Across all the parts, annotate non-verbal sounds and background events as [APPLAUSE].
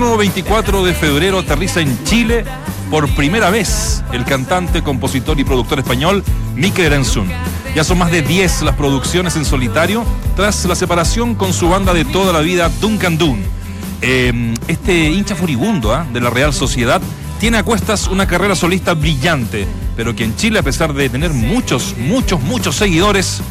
Próximo 24 de febrero aterriza en Chile por primera vez el cantante, compositor y productor español Mikel Erenzun. Ya son más de 10 las producciones en solitario tras la separación con su banda de toda la vida Duncan Dun. Eh, este hincha furibundo ¿ah? de la Real Sociedad tiene a cuestas una carrera solista brillante, pero que en Chile, a pesar de tener muchos, muchos, muchos seguidores,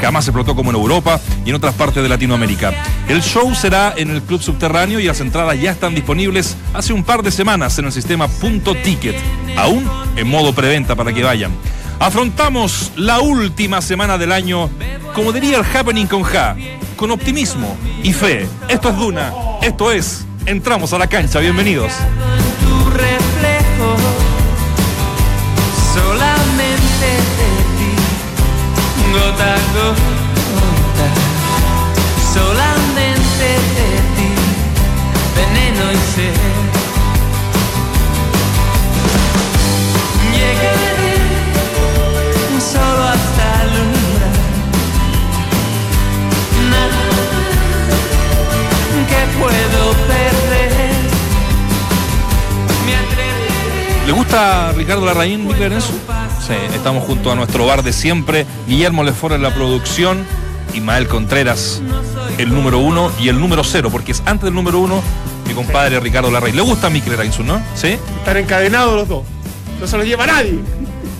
jamás explotó como en Europa y en otras partes de Latinoamérica. El show será en el Club Subterráneo y las entradas ya están disponibles hace un par de semanas en el sistema Punto Ticket, aún en modo preventa para que vayan. Afrontamos la última semana del año, como diría el Happening con Ja, con optimismo y fe. Esto es Duna, esto es Entramos a la cancha, bienvenidos. Gota a gota solamente de ti veneno y sed. Llegué solo hasta alumbrar nada que puedo perder. Me ¿Le gusta Ricardo Larraín, Mikel Erenzun? Sí, estamos junto a nuestro bar de siempre, Guillermo Lefort en la producción, Ismael Contreras, el número uno y el número cero, porque es antes del número uno mi compadre Ricardo Larraín. ¿Le gusta Mikel Erenzun, no? ¿Sí? Están encadenados los dos. No se los lleva nadie.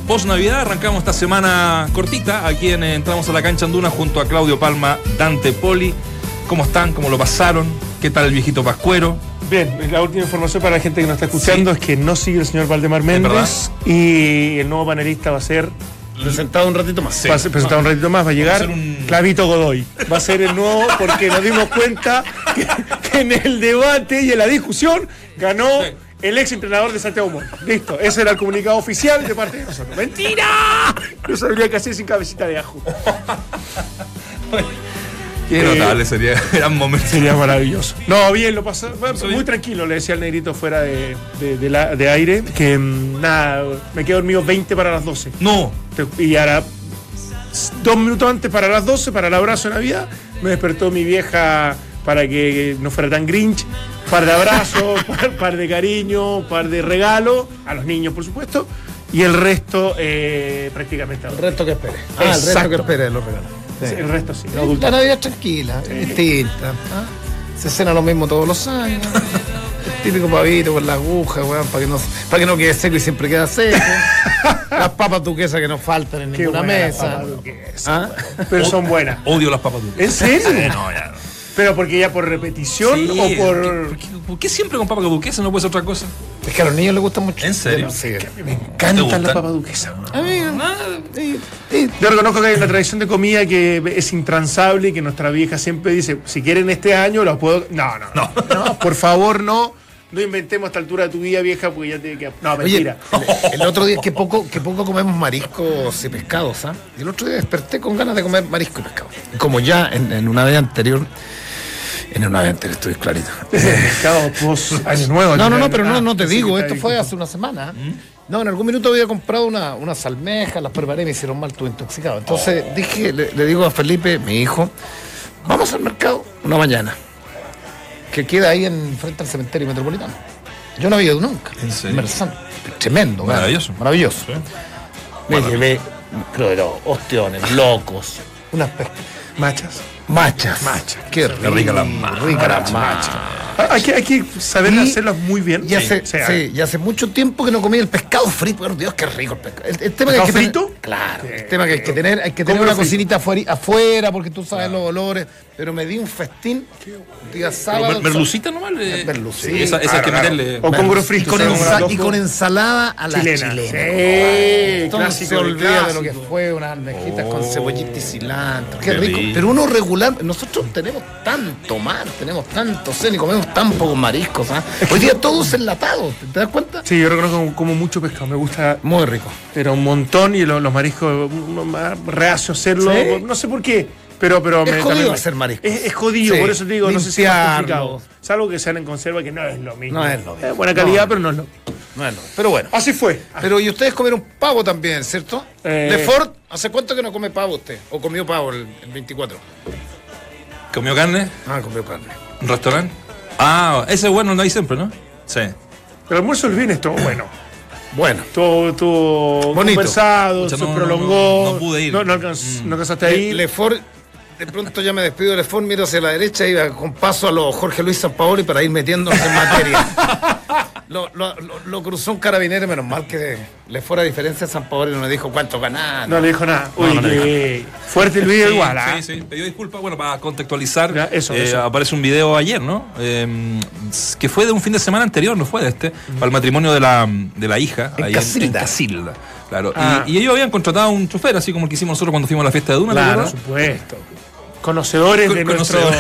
Post Navidad arrancamos esta semana cortita, aquí en Entramos a la Cancha Anduna junto a Claudio Palma, Dante Poli. ¿Cómo están? ¿Cómo lo pasaron? ¿Qué tal el viejito Pascuero? Bien, la última información para la gente que nos está escuchando Sí. es que no sigue el señor Valdemar? Méndez y el nuevo panelista va a ser Presentado un ratito más. Sí. va a ser presentado un ratito más, va a llegar un- Clavito Godoy. Va a ser el nuevo porque nos dimos cuenta que, que en el debate y en la discusión ganó Sí. el ex entrenador de Santiago Moro. Listo, ese era el comunicado oficial de parte de nosotros. ¡Mentira! No sabría qué hacer sin cabecita de ajo. [LAUGHS] Qué Eh, notable sería, [LAUGHS] gran momento. Sería maravilloso. No, bien, lo pasó. muy bien. tranquilo, le decía al negrito fuera de, de- de la- de aire que mm, nada, me quedo dormido 20 para las 12. No, Y ahora, dos minutos antes para las 12, para el abrazo de Navidad, me despertó mi vieja para que no fuera tan grinch. Par de abrazos, [LAUGHS] par, par de cariño, par de regalos, a los niños, por supuesto. Y el resto, eh, prácticamente. El resto que espere. Ah, el resto que espere los regalos. Sí. El resto sí. La Navidad tranquila, es distinta. ¿ah? Se cena lo mismo todos los años. El [LAUGHS] típico pavito con la aguja, weón, para que no, para que no quede seco y siempre queda seco. [LAUGHS] Las papas duquesas que no faltan en Qué ninguna mesa. ¿Ah? Pero son buenas. odio las papas dulces. ¿En serio? Sí, no, ya no. ¿Pero porque ya por repetición Sí, o por.? ¿por qué, por qué siempre con papas duquesas no puede ser otra cosa? Es que a los niños les gusta mucho. ¿En serio? Sí. Me ¿Te encanta la papa duquesa. A mí, sí, sí. Yo reconozco que hay una tradición de comida que es intransable y que nuestra vieja siempre dice: si quieren este año, los puedo. No, no, no. no, por favor, no. No inventemos a esta altura de tu vida, vieja, porque ya tiene que. No, Oye, mentira. el, el otro día, que poco, que poco comemos mariscos y pescados, ¿ah? Y el otro día desperté con ganas de comer marisco y pescado. Como ya en, en una vez anterior, en una vez estoy clarito. Pescado [LAUGHS] post año nuevo. No, no, no, Ah, pero no, no te sí, digo, esto fue hace una semana. No, en algún minuto había comprado una, unas almejas, las preparé y me hicieron mal, estuve intoxicado. Entonces dije, le, le digo a Felipe, mi hijo, vamos al mercado una mañana, que queda ahí en frente al cementerio metropolitano. Yo no había ido nunca. ¿En serio? Merzán. Tremendo, cara. Maravilloso. Maravilloso. Sí. Me llevé, creo que todo, ostiones, locos, unas pescas. Machas. Machas. Machas. Qué rica la macha. Rica la macha. Ah, Hay que, hay que saber Y- hacerlas muy bien. Y hace, sí, y hace mucho tiempo que no comía el pescado frito. Por Dios, qué rico el pescado. El, el tema que hay que ¿Pescado tener- frito? claro. Sí. El tema que hay que tener, hay que ¿Cómo tener una frito? cocinita afuera, afuera, porque tú sabes los olores. Pero me di un festín día sábado. Pero merlucita nomás. eh, Merlucita. sí, esa, esa que Claro, meterle. O con y frito. ensa- con y con ensalada a la Chilena. chilena. Sí, Entonces se de olvida de lo que fue unas almejitas con Oh. cebollita y cilantro. Qué Qué rico. rico. Pero uno regular, nosotros tenemos tanto mar, tenemos tanto cen y comemos tan pocos mariscos. ¿ah? Hoy día todo es enlatado, ¿te, das cuenta? Sí, yo reconozco como, como mucho pescado. Me gusta Muy rico. pero un montón y lo- los mariscos más reacio a hacerlo. ¿Sí? No sé por qué. Pero, pero Es me- jodido hacer mariscos. Es, es jodido, Sí, por eso te digo, no sé si es complicado. Salvo que sean en conserva, que no es lo mismo. No es lo mismo. buena calidad, No. pero no es lo Bueno, pero bueno. Así fue. Pero y ustedes comieron pavo también, ¿cierto? Eh. Lefort, ¿hace cuánto que no come pavo usted? ¿O comió pavo el, el 24? ¿Comió carne? Ah, comió carne. ¿Un restaurante? Ah, ese bueno no hay siempre, ¿no? Sí. El almuerzo del viernes estuvo bueno. Bueno, Todo, todo Bonito. conversado, se no, no, prolongó. no, no pude ir. No, no alcanz- Mm. no alcanzaste a ir. Lefort, de pronto ya me despido de Lefort, miro hacia la derecha y iba con paso a los Jorge Luis Sampaoli para ir metiéndonos en materia. lo, lo- lo- lo cruzó un carabinero, menos mal que Lefort, a diferencia de Sampaoli, no me dijo cuánto ganaron. No le dijo nada. No, Uy, no le dijo qué fuerte el video Sí, igual, ¿ah? Sí, sí. Pidió disculpas, bueno, para contextualizar. Ya, eso, eh, eso. Aparece un video ayer, ¿no? Eh, que fue de un fin de semana anterior, no fue de este, para el matrimonio de la, de la hija. En ahí Casilda. Casilda, Claro. Y- Ah. Y, ellos habían contratado a un chofer, así como el que hicimos nosotros cuando fuimos a la fiesta de Duna, ¿te Claro, por supuesto. Conocedores de nuestro. [LAUGHS]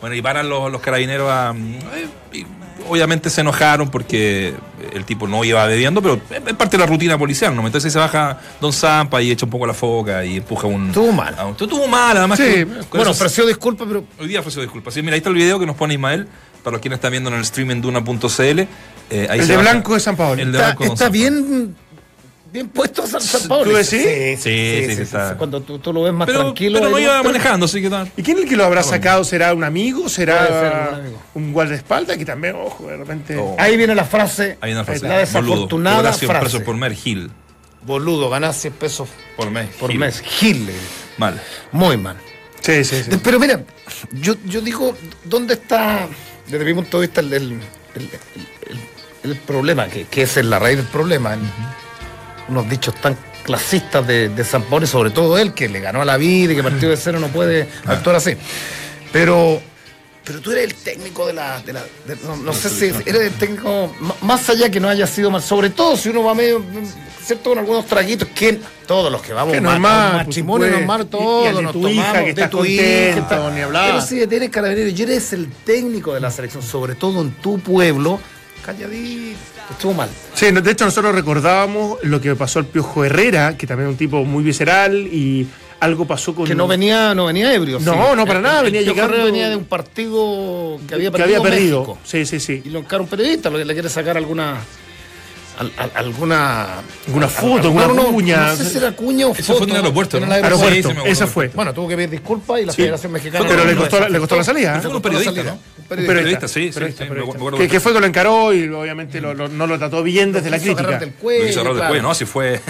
Bueno, y paran los, los carabineros a. eh, y obviamente se enojaron porque el tipo no iba bebiendo, pero es parte de la rutina policial, ¿no? Entonces se baja Don Zampa y echa un poco la foca y empuja un. Estuvo mal. un- Estuvo mal, además. Sí, que- bueno, ofreció disculpas, pero Hoy día ofreció disculpas. Sí, mira, ahí está el video que nos pone Ismael, para los quienes están viendo en el stream en duna.cl. eh, El de baja- blanco de San Paolo. El de está, blanco está bien, bien puesto San, San Paolo. ¿Tú decís? Sí, Sí, sí, sí, está. Cuando tú, tú lo ves más Pero, tranquilo. pero no ahí, iba pero- manejando, así que tal. ¿Y quién es el que lo habrá sacado? ¿Será un amigo? ¿Será un amigo. un guardaespaldas? Que también, ojo, de repente. Oh. Ahí viene la frase, Hay una frase. la desafortunada Boludo. Cobra 100 frase. pesos por mes, Gil. Boludo, ganás 100 pesos Por mes. por Gil. mes. Gil. Mal. Muy mal. Sí, sí, sí. Pero mira, yo, yo digo, ¿dónde está, desde mi punto de vista, el, el- el- el- el problema? Que, que es la raíz del problema. Unos dichos tan clasistas de, de San Paolo, y sobre todo él, que le ganó a la vida y que partido de cero no puede actuar así. Pero, pero tú eres el técnico de la... de la- de- no, no sé si eres el técnico, más allá que no haya sido mal, sobre todo si uno va medio, ¿cierto? Con algunos traguitos, que todos los que vamos Que ma- a normal, matrimonio supuesto. normal, Y- y todos el de nos tu hija, tomamos, que de tu hija, contento, ni hablar. Pero si tienes carabineros y eres el técnico de la selección, sobre todo en tu pueblo, calladito, estuvo mal. Sí, de hecho nosotros recordábamos lo que pasó al Piojo Herrera, que también es un tipo muy visceral y algo pasó con... Que no venía, no venía ebrio. No, no, para nada, El- el venía Piojo llegando- Herrera venía de un partido que había que perdido, había perdido. Sí, sí, sí. Y lo encara un periodista, lo que le quiere sacar alguna. Al- al- alguna. Alguna al- foto, al- alguna no, no, cuña. No sé si era cuña o Eso foto. fue en el aeropuerto, en el ¿no? aeropuerto. Aeropuerto, Sí, sí, me esa fue. Bueno, tuvo que pedir disculpas y la Sí. Federación Mexicana. Pero le costó le costó la salida, ¿eh? Fue con un periodista. ¿no? Periodista. periodista, sí, sí, periodista, sí, me periodista. acuerdo Que, fue que lo encaró y obviamente lo- lo- no lo trató bien desde la crítica. del cuello, Lo hizo agarrar del claro. cuello, ¿no? Si fue.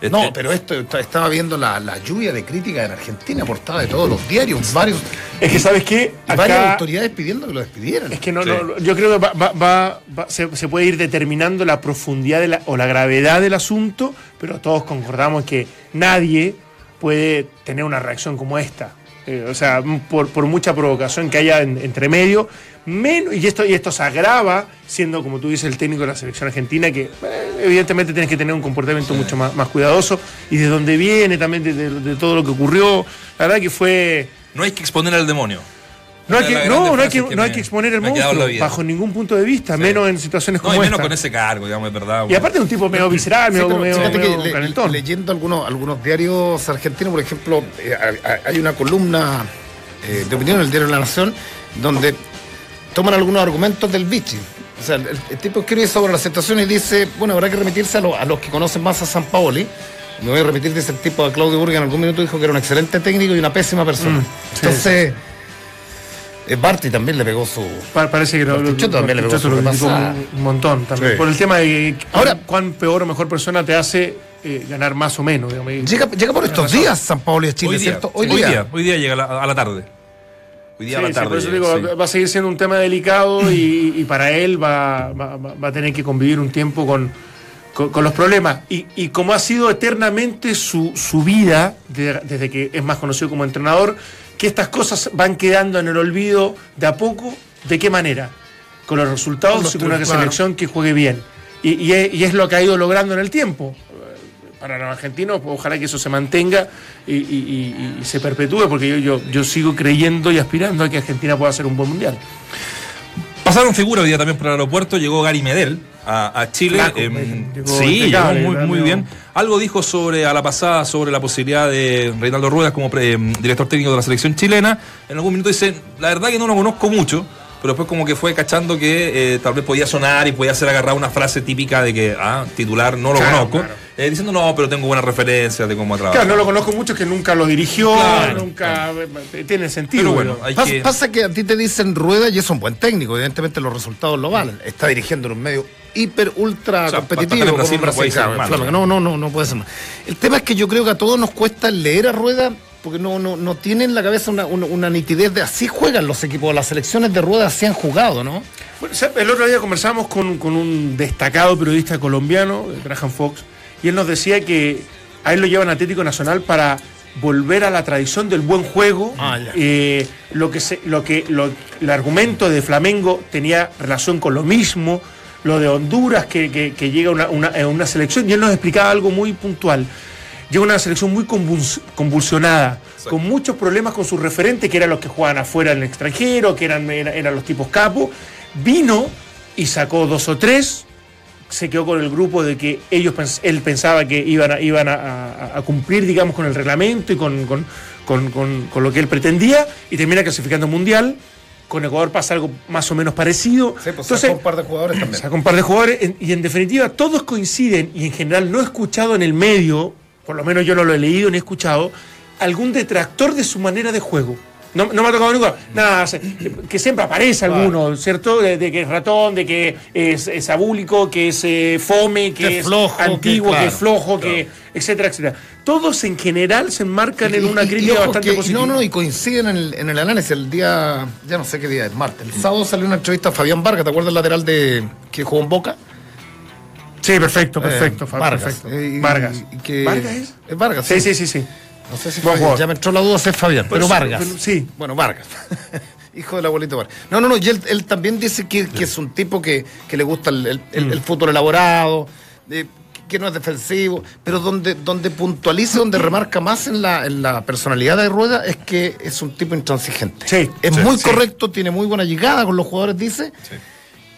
Este, No, pero esto est- estaba viendo la, la lluvia de crítica en Argentina, portada de todos los diarios, varios, Es que, ¿sabes qué? varias Acá autoridades pidiendo que lo despidieran. es que no, Sí. no- yo creo que va- va- va- va- se, se puede ir determinando la profundidad de la- o la gravedad del asunto, pero todos concordamos que nadie puede tener una reacción como esta. Eh, o sea, por, por mucha provocación que haya en- entre medio, menos, y esto, y esto se agrava siendo, como tú dices, el técnico de la selección argentina, que eh, evidentemente tienes que tener un comportamiento mucho más, más cuidadoso, y de dónde viene también, de, de- de todo lo que ocurrió. La verdad que fue... No hay que exponer al demonio. No hay que, no, hay que, frases que no hay me- que exponer el monstruo bajo ningún punto de vista, Sí. menos en situaciones No, como y menos esta. con ese cargo, digamos, es verdad. Y aparte es un tipo medio visceral, Sí, medio, pero medio- le- calentón. leyendo algunos, algunos diarios argentinos, por ejemplo, eh, hay- hay una columna eh, de opinión en el diario La Nación donde toman algunos argumentos del Vichy. O sea, el, el tipo escribe sobre la situación y dice, bueno, habrá que remitirse a, lo- a los que conocen más a San Paoli. Me voy a repetir, dice el tipo a Claudio Burga en algún minuto dijo que era un excelente técnico y una pésima persona. Mm, sí, Entonces, eh, Barty también le pegó su... Pa- Parece que lo, también le pegó su un, un montón también. Sí. Por el tema de Ahora- cuán peor o mejor persona te hace eh, ganar más o menos. digamos. Llega, llega por estos días San Paoli a Chile, hoy día, ¿cierto? hoy día. Hoy día llega a la, a la tarde. Hoy día Sí, a la sí, tarde. por eso digo, sí. va a seguir siendo un tema delicado y, y para él va, va- va- va a tener que convivir un tiempo con, con, con los problemas. Y, y como ha sido eternamente su, su vida, de- desde que es más conocido como entrenador, que estas cosas van quedando en el olvido de a poco, ¿de qué manera? Con los resultados Con y con una selección que juegue bien. Y, y es, y es lo que ha ido logrando en el tiempo. Para los argentinos, pues, ojalá que eso se mantenga y, y- y- y se perpetúe, porque yo, yo, yo sigo creyendo y aspirando a que Argentina pueda hacer un buen mundial. Pasaron figuras hoy día también por el aeropuerto. Llegó Gary Medel a, a Chile. Em, llegó sí, llegó muy, bien. Algo dijo sobre a la pasada sobre la posibilidad de Reinaldo Ruedas como pre- em, director técnico de la selección chilena. En algún minuto dice: La verdad que no lo conozco mucho. Pero después como que fue cachando que eh, tal vez podía sonar y podía ser agarrar una frase típica de que, ah, titular no lo Claro, conozco, claro. eh, diciendo no, pero tengo buenas referencias de cómo ha trabajado. Claro, no lo conozco mucho, que nunca lo dirigió, Claro, nunca eh, tiene sentido. Pero bueno, hay Pas- que... Pasa que a ti te dicen rueda y es un buen técnico, evidentemente los resultados lo valen. Está dirigiendo en un medio hiper, ultra O sea, competitivo. para como Brasil no Brasil. No, no, no, no puede ser mal. El tema es que yo creo que a todos nos cuesta leer a rueda porque no, no, no tienen en la cabeza una, una- una nitidez de así juegan los equipos, las selecciones de rueda así han jugado, ¿no? Bueno, el otro día conversamos con, con un destacado periodista colombiano, Graham Fox, y él nos decía que a él lo llevan a Atlético Nacional para volver a la tradición del buen juego. Ah. Eh, lo que se- lo que lo- el argumento de Flamengo tenía relación con lo mismo, lo de Honduras que, que- que llega una, una, eh, una selección, y él nos explicaba algo muy puntual. Llega una selección muy convuls- convulsionada, con muchos problemas con sus referentes, que eran los que jugaban afuera en el extranjero, que eran, era- eran los tipos capos. Vino y sacó dos o tres, se quedó con el grupo de que ellos él pensaba que iban a, iban a, a- a cumplir, digamos, con el reglamento y con, con- con- con- lo que él pretendía, y termina clasificando mundial. Con Ecuador pasa algo más o menos parecido. Entonces, par de jugadores Saca un par de jugadores y en definitiva todos coinciden y en general no he escuchado en el medio, por lo menos yo no lo he leído ni he escuchado, algún detractor de su manera de juego. No, no me ha tocado ninguno. Nada, se- que siempre aparece alguno, ¿cierto? De, de que es ratón, de que es, es abúlico, que es eh, fome, que, Que es flojo, antiguo, que, claro, es flojo, que etcétera, etcétera. Todos en general se enmarcan en una Y- y- y crítica bastante positiva. No, no, y coinciden en el, en el análisis. El día, ya no sé qué día es, martes. El sábado salió una entrevista a Fabián Vargas, ¿te acuerdas el lateral de que jugó en Boca? Sí, perfecto, perfecto. Eh, Vargas. perfecto. Eh, Vargas. y que- ¿Vargas es? Es Vargas, Sí, sí, sí, sí. No sé si jugador. ya me entró la duda si es Fabián, pero, Pero Vargas. pero sí. Bueno, Vargas. [LAUGHS] Hijo del abuelito Vargas. No, no, no, y él, él también dice que, que es un tipo que, que le gusta el, el- el- el fútbol elaborado, que no es defensivo, pero donde, donde puntualiza, donde remarca más en la, en la personalidad de Rueda es que es un tipo intransigente. Sí, es sí, muy sí. correcto, tiene muy buena llegada con los jugadores, dice.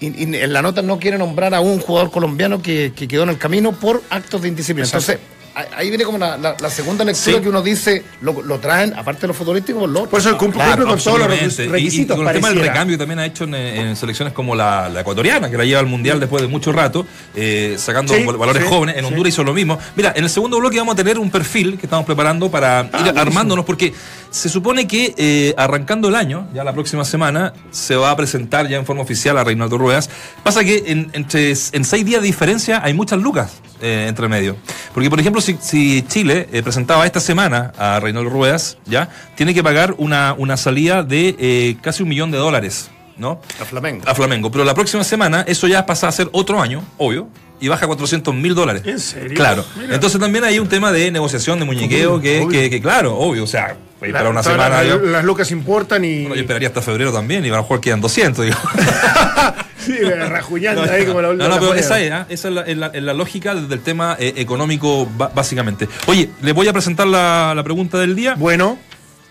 Y, y en la nota no quiere nombrar a un jugador colombiano que, que quedó en el camino por actos de indisciplina. Exacto. Entonces, ahí- viene como la, la- la segunda lectura Sí. que uno dice, lo, lo traen, aparte de los futbolísticos, lo otro. Por eso cumple, cumple con todos los Absolutamente. requis- Y- requisitos. Y, con el tema del recambio también ha hecho en, en selecciones como la, la ecuatoriana, que la lleva al mundial después de mucho rato, eh, sacando Sí, val- valores sí, jóvenes. En sí. Honduras hizo lo mismo. Mira, en el segundo bloque vamos a tener un perfil que estamos preparando para ir buenísimo. armándonos, porque se supone que eh, arrancando el año, ya la próxima semana, se va a presentar ya en forma oficial a Reinaldo Ruedas. Pasa que en, entre, en seis días de diferencia hay muchas lucas eh, entre medio. Porque, por ejemplo, si, si Chile eh, presentaba esta semana a Reinaldo Ruedas, ya, tiene que pagar una, una salida de eh, casi un millón de dólares, ¿no? A Flamengo. A Flamengo. Pero la próxima semana eso ya pasa a ser otro año, obvio. Y baja a 400 mil dólares. ¿En serio? Claro. Mira. Entonces también hay un tema de negociación, de muñequeo, que, que, que, claro, obvio. O sea, para una semana. las, yo- las lucas importan y. bueno, yo esperaría hasta febrero también y a lo mejor quedan 200. digo. [LAUGHS] sí, rajuñando ahí como la No, última. no, pero esa es, ¿ah? esa es la, es la- es la lógica del tema eh, económico, básicamente. Oye, le voy a presentar la, la pregunta del día. Bueno,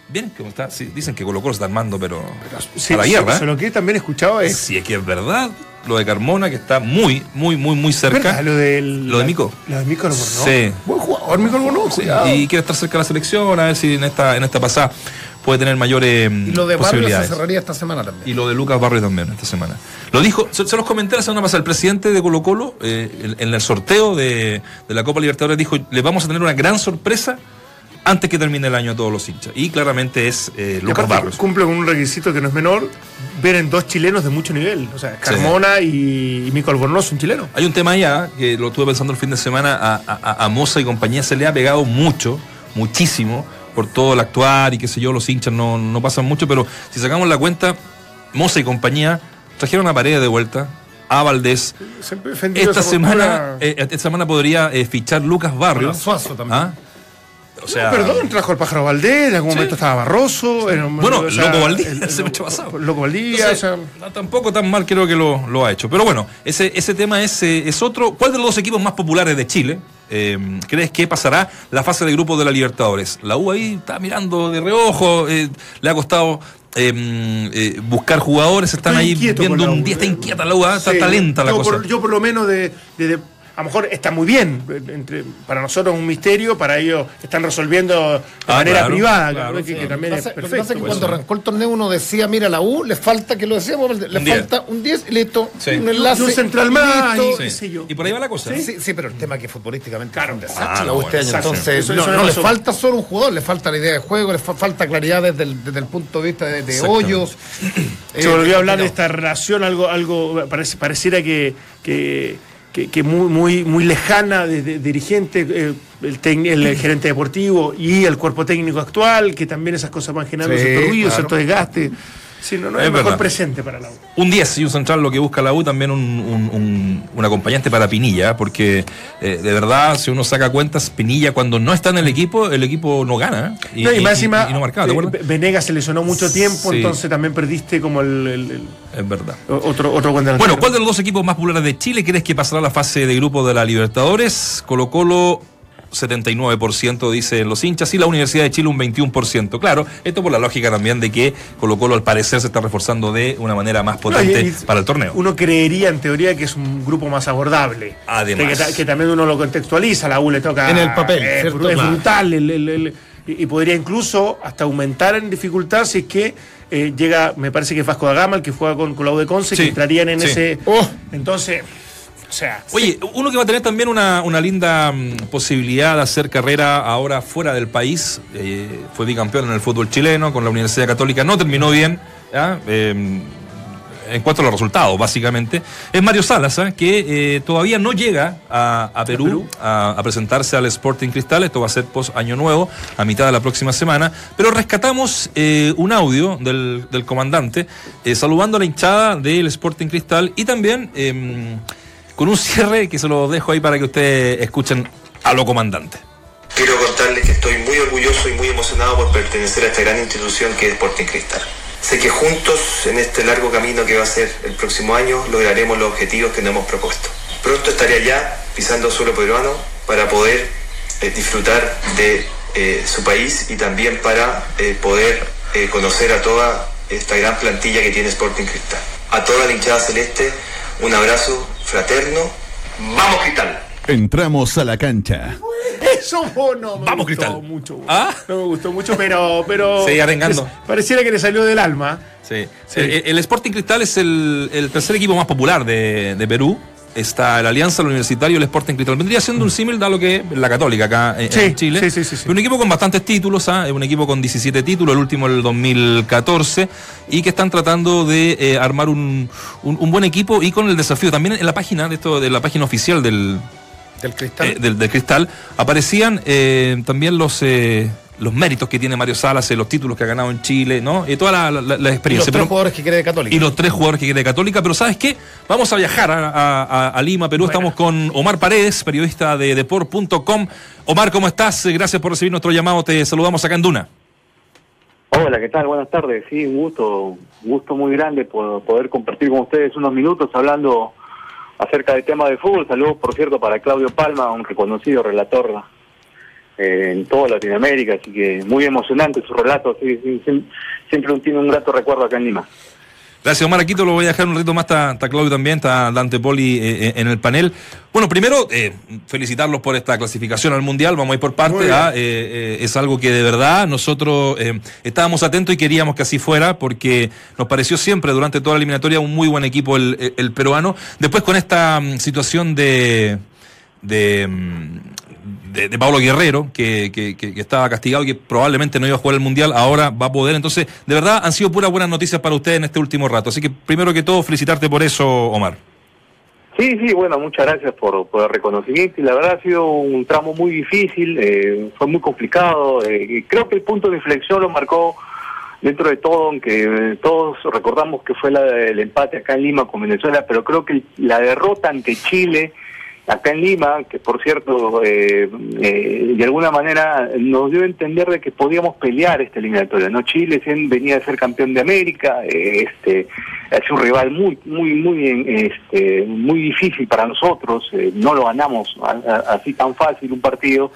Bien, ¿cómo está? Sí, dicen que Colo Colo está armando, pero sí, a la guerra. ¿eh? lo que también he escuchado es. Si es que es verdad, lo de Carmona, que está muy, muy, muy, muy cerca. ¿Verdad? Lo, del, Lo de Mico. Lo de Mico Albornoz. Sí. Buen jugador, Mico Albornoz. Sí, y quiere estar cerca de la selección, a ver si en esta, en esta pasada puede tener mayores Y lo de Barrio se posibilidades. cerraría esta semana también. Y lo de Lucas Barrio también esta semana. Lo dijo, se, se los comenté la semana pasada, el presidente de Colo Colo, eh, en, en el sorteo de, de la Copa Libertadores, dijo, le vamos a tener una gran sorpresa antes que termine el año a todos los hinchas. Y claramente es eh, Lucas Barrios. cumple con un requisito que no es menor, ver en dos chilenos de mucho nivel. O sea, Carmona y, y Mico Albornoz, un chileno. Hay un tema allá, que lo estuve pensando el fin de semana, a, a, a Moza y compañía se le ha pegado mucho, muchísimo, por todo el actuar y qué sé yo, los hinchas no, no pasan mucho, pero si sacamos la cuenta, Moza y compañía trajeron a Paredes de vuelta, a Valdés. Esta semana, eh, esta semana podría eh, fichar Lucas Barrios. Suazo también. ¿Ah? O sea, No, perdón, trajo al pájaro Valdés, en algún Sí. momento estaba Barroso. era un- Bueno, Loco Valdía, el- ese [LAUGHS] el- pasado. Loco Entonces, o sea, tampoco tan mal creo que lo, lo ha hecho. Pero bueno, ese, ese tema es, eh, es otro. ¿Cuál de los dos equipos más populares de Chile eh, crees que pasará la fase de grupos de la Libertadores? La U ahí está mirando de reojo, eh, le ha costado eh, eh, buscar jugadores, están Estoy ahí viendo un día, está inquieta la U, ah, está, sí, está lenta la yo cosa. Por, yo por lo menos de, de- de- a lo mejor está muy bien. Entre, para nosotros es un misterio, para ellos están resolviendo de Ah, manera claro, privada, claro, que, también Lo es que pasa- lo que perfecto. pasa es que pues. cuando arrancó el torneo uno decía, mira, la U le falta, que lo decíamos, le Un 10. falta un 10 y listo. Sí. Un enlace. Y un central más, listo. y- Sí. qué sé yo. Y por ahí va la cosa. Sí, sí, pero el tema es que futbolísticamente Claro. es un desastre Ah, no, este año. Entonces, Eso- no, eso no no le falta solo un jugador, le falta la idea de juego, le fa- falta claridad desde el, desde el punto de vista de, hoyos. Se Eh, volvió a hablar de complicado. esta relación, algo, algo parece, pareciera que, que, que- que muy, muy, muy lejana de, de- dirigente, eh, el, el [CLEARS THROAT] gerente deportivo y el cuerpo técnico actual, que también esas cosas van generando Sí, cierto ruido, claro. cierto desgaste. Sí, no, no es, Es mejor verdad. presente para la U. Un 10 y un central lo que busca la U, también un, un- un- un acompañante para Pinilla, porque eh, de verdad, si uno saca cuentas, Pinilla cuando no está en el equipo, el equipo no gana. ¿eh? Y, No, y y- más encima, y no marcaba, ¿te eh, acuerdas? Venegas se lesionó mucho tiempo, Sí. entonces también perdiste como el, el- el- Es verdad. otro, otro. Bueno, ¿cuál de los dos equipos más populares de Chile crees que pasará a la fase de grupo de la Libertadores? Colo Colo 79% dicen los hinchas y la Universidad de Chile un 21%. Claro, esto por la lógica también de que Colo Colo al parecer se está reforzando de una manera más potente No, y- y- para el torneo. Uno creería en teoría que es un grupo más abordable. Además. Que, que que también uno lo contextualiza, la U le toca. En el papel, bru- es brutal. el- el- el- y, y podría incluso hasta aumentar en dificultad si es que eh, llega, me parece que es Vasco da Gama, el que juega con, con la U de Conce, Sí, que entrarían en sí. ese. Oh. Entonces, o sea. Oye, uno que va a tener también una, una linda mm, posibilidad de hacer carrera ahora fuera del país, eh, fue bicampeón en el fútbol chileno con la Universidad Católica, no terminó bien, ¿ya? Eh, en cuanto a los resultados, básicamente, es Mario Salas, ¿ah? que eh, todavía no llega a, a Perú, Perú? A, a presentarse al Sporting Cristal, esto va a ser post Año Nuevo, a mitad de la próxima semana, pero rescatamos eh, un audio del, del comandante eh, saludando a la hinchada del Sporting Cristal y también em, con un cierre que se lo dejo ahí para que ustedes escuchen a lo comandante. Quiero contarles que estoy muy orgulloso y muy emocionado por pertenecer a esta gran institución que es Sporting Cristal. Sé que juntos, en este largo camino que va a ser el próximo año, lograremos los objetivos que nos hemos propuesto. Pronto estaré allá, pisando suelo peruano, para poder eh, disfrutar de eh, su país y también para eh, poder eh, conocer a toda esta gran plantilla que tiene Sporting Cristal. A toda la hinchada celeste, un abrazo fraterno. ¡Vamos Cristal! Entramos a la cancha. Eso oh, no me Vamos, gustó Cristal. mucho. ¿Ah? No me gustó mucho, pero. pero Sigue arengando. es- pareciera que le salió del alma. Sí. El, el Sporting Cristal es el, el tercer equipo más popular de, de Perú. Está la Alianza, el Universitario el Sporting Cristal. Vendría siendo un símil, dado lo que es la Católica acá en, Sí, en Chile. sí, sí, sí. Un equipo con bastantes títulos, ¿ah? Un equipo con 17 títulos, el último el 2014, y que están tratando de eh, armar un, un- un buen equipo y con el desafío. También en la página, de esto, de la página oficial del, Del cristal. eh, del, del Cristal, aparecían eh, también los eh, los méritos que tiene Mario Salas, eh, los títulos que ha ganado en Chile, ¿no? Y toda la, la- la y los experiencia. tres Pero- jugadores que quiere de Católica. y los tres jugadores que quiere de Católica, pero ¿sabes qué? Vamos a viajar a, a- a- a Lima, Perú. Estamos con Omar Paredes, periodista de Deport.com. Omar, ¿cómo estás? Eh, Gracias por recibir nuestro llamado. Te saludamos acá en Duna. Hola, ¿qué tal? Buenas tardes. Sí, un gusto, un gusto muy grande por poder compartir con ustedes unos minutos hablando acerca del tema de fútbol. Saludos, por cierto, para Claudio Palma, un reconocido relator eh, en toda Latinoamérica, así que muy emocionante su relato. Sí, sí, sí, siempre tiene un grato recuerdo acá en Lima. Gracias, Omar. Aquí te lo voy a dejar un ratito más. Está, está Claudio también, está Dante Poli eh, eh, en el panel. Bueno, primero, eh, felicitarlos por esta clasificación al Mundial. Vamos a ir por parte. ah, eh, eh, es algo que de verdad nosotros eh, estábamos atentos y queríamos que así fuera, porque nos pareció siempre durante toda la eliminatoria un muy buen equipo el, el- el peruano. Después con esta mm, situación de... de mm, de, Pablo Guerrero, que, que- que- estaba castigado y que probablemente no iba a jugar el Mundial, ahora va a poder. Entonces, de verdad, han sido puras buenas noticias para ustedes en este último rato. Así que, primero que todo, felicitarte por eso, Omar. Sí, sí, bueno, muchas gracias por, por el reconocimiento y la verdad ha sido un tramo muy difícil, eh, fue muy complicado, eh, y creo que el punto de inflexión lo marcó dentro de todo, aunque eh, todos recordamos que fue la, el empate acá en Lima con Venezuela, pero creo que la derrota ante Chile acá en Lima, que por cierto, eh, eh, de alguna manera nos dio a entender de que podíamos pelear esta eliminatoria. No Chile venía a ser campeón de América, eh, este, es un rival muy, muy, muy, este, muy difícil para nosotros. eh, no lo ganamos así tan fácil un partido.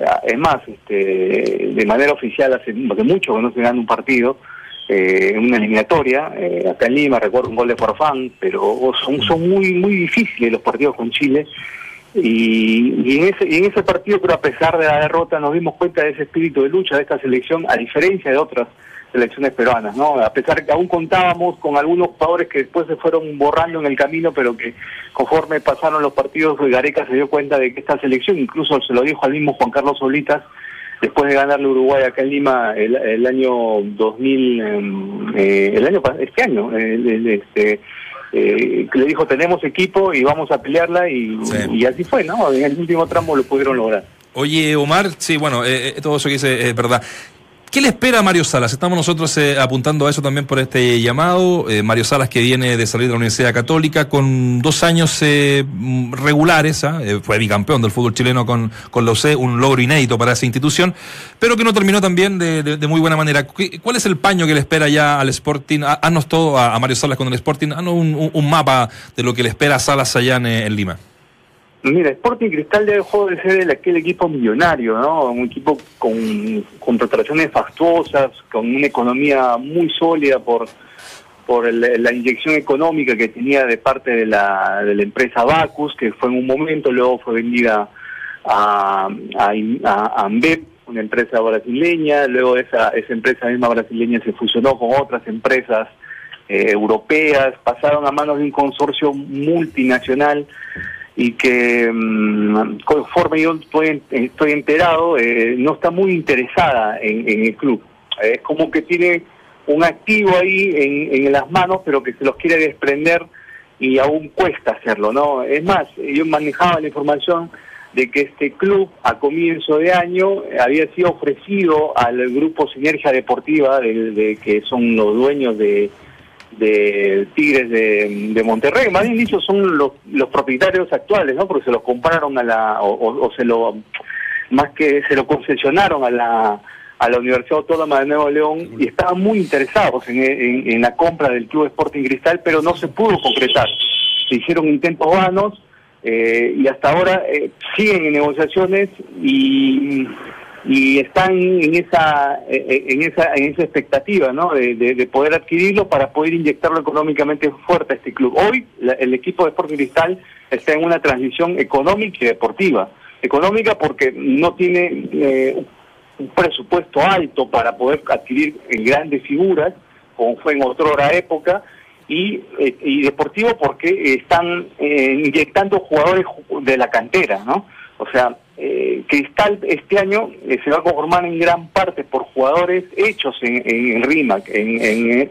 Ah, Es más, este, de manera oficial hace, hace mucho que no se gana un partido eh, una eliminatoria. eh, acá en Lima recuerdo un gol de Forfán, pero son, son muy muy difíciles los partidos con Chile. Y, y en ese, y en ese partido, pero a pesar de la derrota, nos dimos cuenta de ese espíritu de lucha de esta selección, a diferencia de otras selecciones peruanas, ¿no? A pesar que aún contábamos con algunos jugadores que después se fueron borrando en el camino, pero que conforme pasaron los partidos, Gareca se dio cuenta de que esta selección, incluso se lo dijo al mismo Juan Carlos Solitas, después de ganarle Uruguay acá en Lima el, el año 2000, eh, el año este año, este, eh, le dijo tenemos equipo y vamos a pelearla y, Sí. y así fue, ¿no? En el último tramo lo pudieron lograr. Oye, Omar, sí, bueno, eh, eh, todo eso que dice es verdad. ¿Qué le espera a Mario Salas? Estamos nosotros eh, apuntando a eso también por este llamado. Eh, Mario Salas que viene de salir de la Universidad Católica con dos años eh, mm, regulares, ¿ah? Eh, fue bicampeón del fútbol chileno con, con la UC, un logro inédito para esa institución, pero que no terminó también de, muy buena manera. ¿Qué- ¿Cuál es el paño que le espera ya al Sporting? Haznos todo a, Mario Salas con el Sporting, haznos un, mapa de lo que le espera a Salas allá en Lima. Mira, Sporting Cristal dejó de ser el, aquel equipo millonario, ¿no? Un equipo con, con preparaciones fastuosas, con una economía muy sólida por por la inyección económica que tenía de parte de la, de la empresa Bacus, que fue en un momento, luego fue vendida a, a, a Ambev, una empresa brasileña, luego esa, esa empresa misma brasileña se fusionó con otras empresas eh, europeas, pasaron a manos de un consorcio multinacional y que mm, conforme yo estoy, estoy enterado, eh, no está muy interesada en, en el club. Eh, Es como que tiene un activo ahí en, en las manos, pero que se los quiere desprender y aún cuesta hacerlo, ¿no? Es más, yo manejaba la información de que este club a comienzo de año había sido ofrecido al grupo Sinergia Deportiva, de, de que son los dueños de, de Tigres de, de Monterrey, más bien dicho son los, los propietarios actuales, ¿no? Porque se los compraron a la, o, o- o se lo, más que se lo concesionaron a la, a la Universidad Autónoma de Nuevo León y estaban muy interesados en, en- en la compra del Club Sporting Cristal, pero no se pudo concretar. Se hicieron intentos vanos eh, y hasta ahora eh, siguen en negociaciones y y están en esa eh, en esa en esa expectativa no de, de- de poder adquirirlo para poder inyectarlo económicamente fuerte a este club. Hoy el equipo de Sporting Cristal está en una transición económica y deportiva. Económica porque no tiene eh, un presupuesto alto para poder adquirir eh, grandes figuras como fue en otrora época y, eh, y deportivo porque están eh, inyectando jugadores ju- de la cantera, ¿no? O sea, eh, Cristal este año eh, se va a conformar en gran parte por jugadores hechos en, en, en RIMAC, en,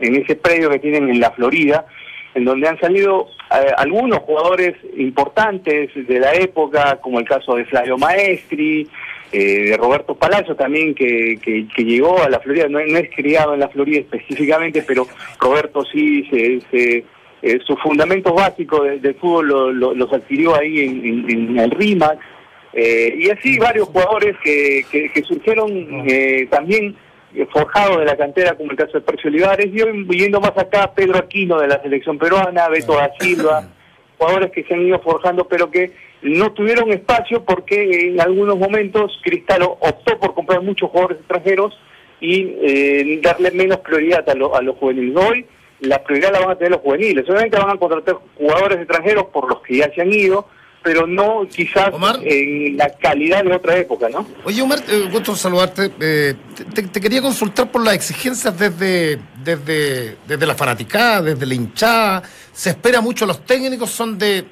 en, ese predio que tienen en la Florida, en donde han salido eh, algunos jugadores importantes de la época, como el caso de Flavio Maestri, eh, de Roberto Palacio también, que, que, llegó a la Florida, no, es criado en la Florida específicamente, pero Roberto sí, se, se, eh, sus fundamentos básicos de- del fútbol lo- los adquirió ahí en, en- en el RIMAC, eh, y así varios jugadores que, que, que surgieron eh, también forjados de la cantera, como el caso de Percio Olivares, y hoy yendo más acá, Pedro Aquino de la selección peruana, Beto da Silva, [CLEARS THROAT] jugadores que se han ido forjando, pero que no tuvieron espacio porque en algunos momentos Cristal optó por comprar muchos jugadores extranjeros y eh, darle menos prioridad a, lo- a los juveniles. Hoy la prioridad la van a tener los juveniles. Obviamente van a contratar jugadores extranjeros por los que ya se han ido, pero no quizás Omar. en la calidad de otra época, ¿no? Oye, Omar, eh, gusto saludarte. Eh, te, te quería consultar por las exigencias desde, desde, desde la fanaticada, desde la hinchada. Se espera mucho, los técnicos son de,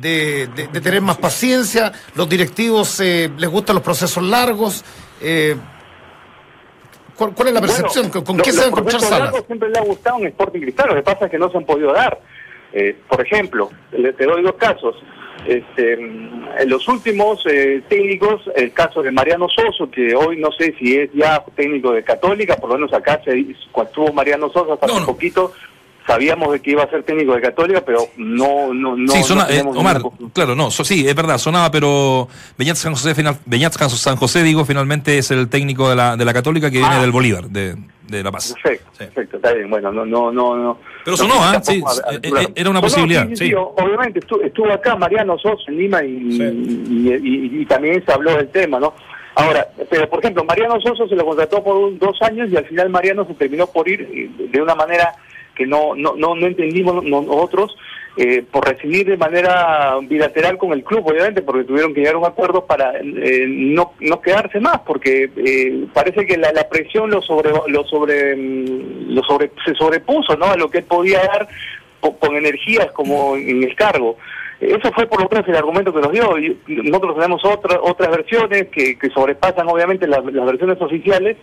de, de- de tener más paciencia, los directivos eh, les gustan los procesos largos. Eh, ¿cuál, cuál es la percepción? Bueno, ¿Con, lo- qué se va a encontrar Salas? siempre le ha gustado un Sporting Cristal, lo que pasa es que no se han podido dar. Eh, por ejemplo, le, te doy dos casos. Este, en los últimos eh, técnicos, el caso de Mariano Soso, que hoy no sé si es ya técnico de Católica, por lo menos acá se, cuando estuvo Mariano Soso hasta No, hace no. poquito, sabíamos de que iba a ser técnico de Católica, pero no, no, no. sí, no eh, Omar, ningún- claro, no, so- sí, es verdad, sonaba, pero Beñat San José, final, Beñat San San José, digo, finalmente es el técnico de la, de la Católica que viene Ah. del Bolívar, de, de La Paz. Perfecto, Sí. perfecto, está bien. Bueno, no, no, no. no Pero no sonó, a- eh, eh, era una No, no, posibilidad, sí, obviamente estuvo, estuvo acá Mariano Sosa en Lima y, y, y- y también se habló del tema, ¿no? Ahora, pero por ejemplo, Mariano Soso se lo contrató por un- dos años y al final Mariano se terminó por ir eh, de una manera que no no no, no entendimos no- nosotros eh, por recibir de manera bilateral con el club, obviamente, porque tuvieron que llegar a un acuerdo para eh, no, no quedarse más, porque eh, parece que la, la presión lo sobre lo sobre mm, lo sobre se sobrepuso, ¿no? A lo que él podía dar po- con energías como en el cargo. Eso fue por lo menos el argumento que nos dio. Nosotros tenemos otra, otras versiones que, que sobrepasan obviamente las, las versiones oficiales,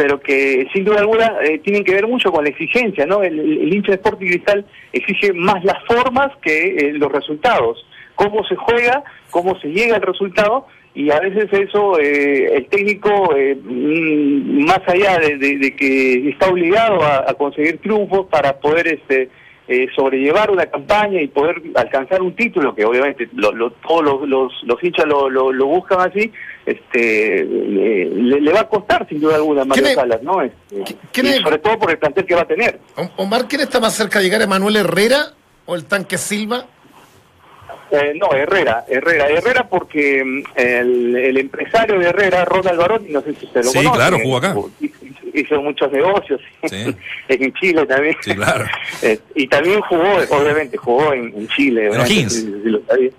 pero que sin duda alguna eh, tienen que ver mucho con la exigencia, ¿no? El, hincha de Sporting Cristal exige más las formas que eh, los resultados. Cómo se juega, cómo se llega al resultado, y a veces eso, eh, el técnico, eh, mm, más allá de, de- que está obligado a, conseguir triunfos para poder este eh, sobrellevar una campaña y poder alcanzar un título, que obviamente lo- lo- todos los, los, los hinchas lo, lo buscan así, este le, le- le va a costar sin duda alguna a Mario ¿Quién es- Salas, ¿no? Este, quién y es- sobre todo por el plantel que va a tener. Omar, ¿quién está más cerca de llegar? ¿Emanuel Herrera o el tanque Silva? Eh, no, Herrera, Herrera, Herrera porque mm, el, el empresario de Herrera, Ronald Barón, no sé si usted lo Sí, conoce, claro, jugó acá. hizo- muchos negocios [LAUGHS] Sí. en Chile también. Sí, claro. [LAUGHS] Eh, y también jugó, obviamente, jugó en, en Chile. En O'Higgins. sí, sí.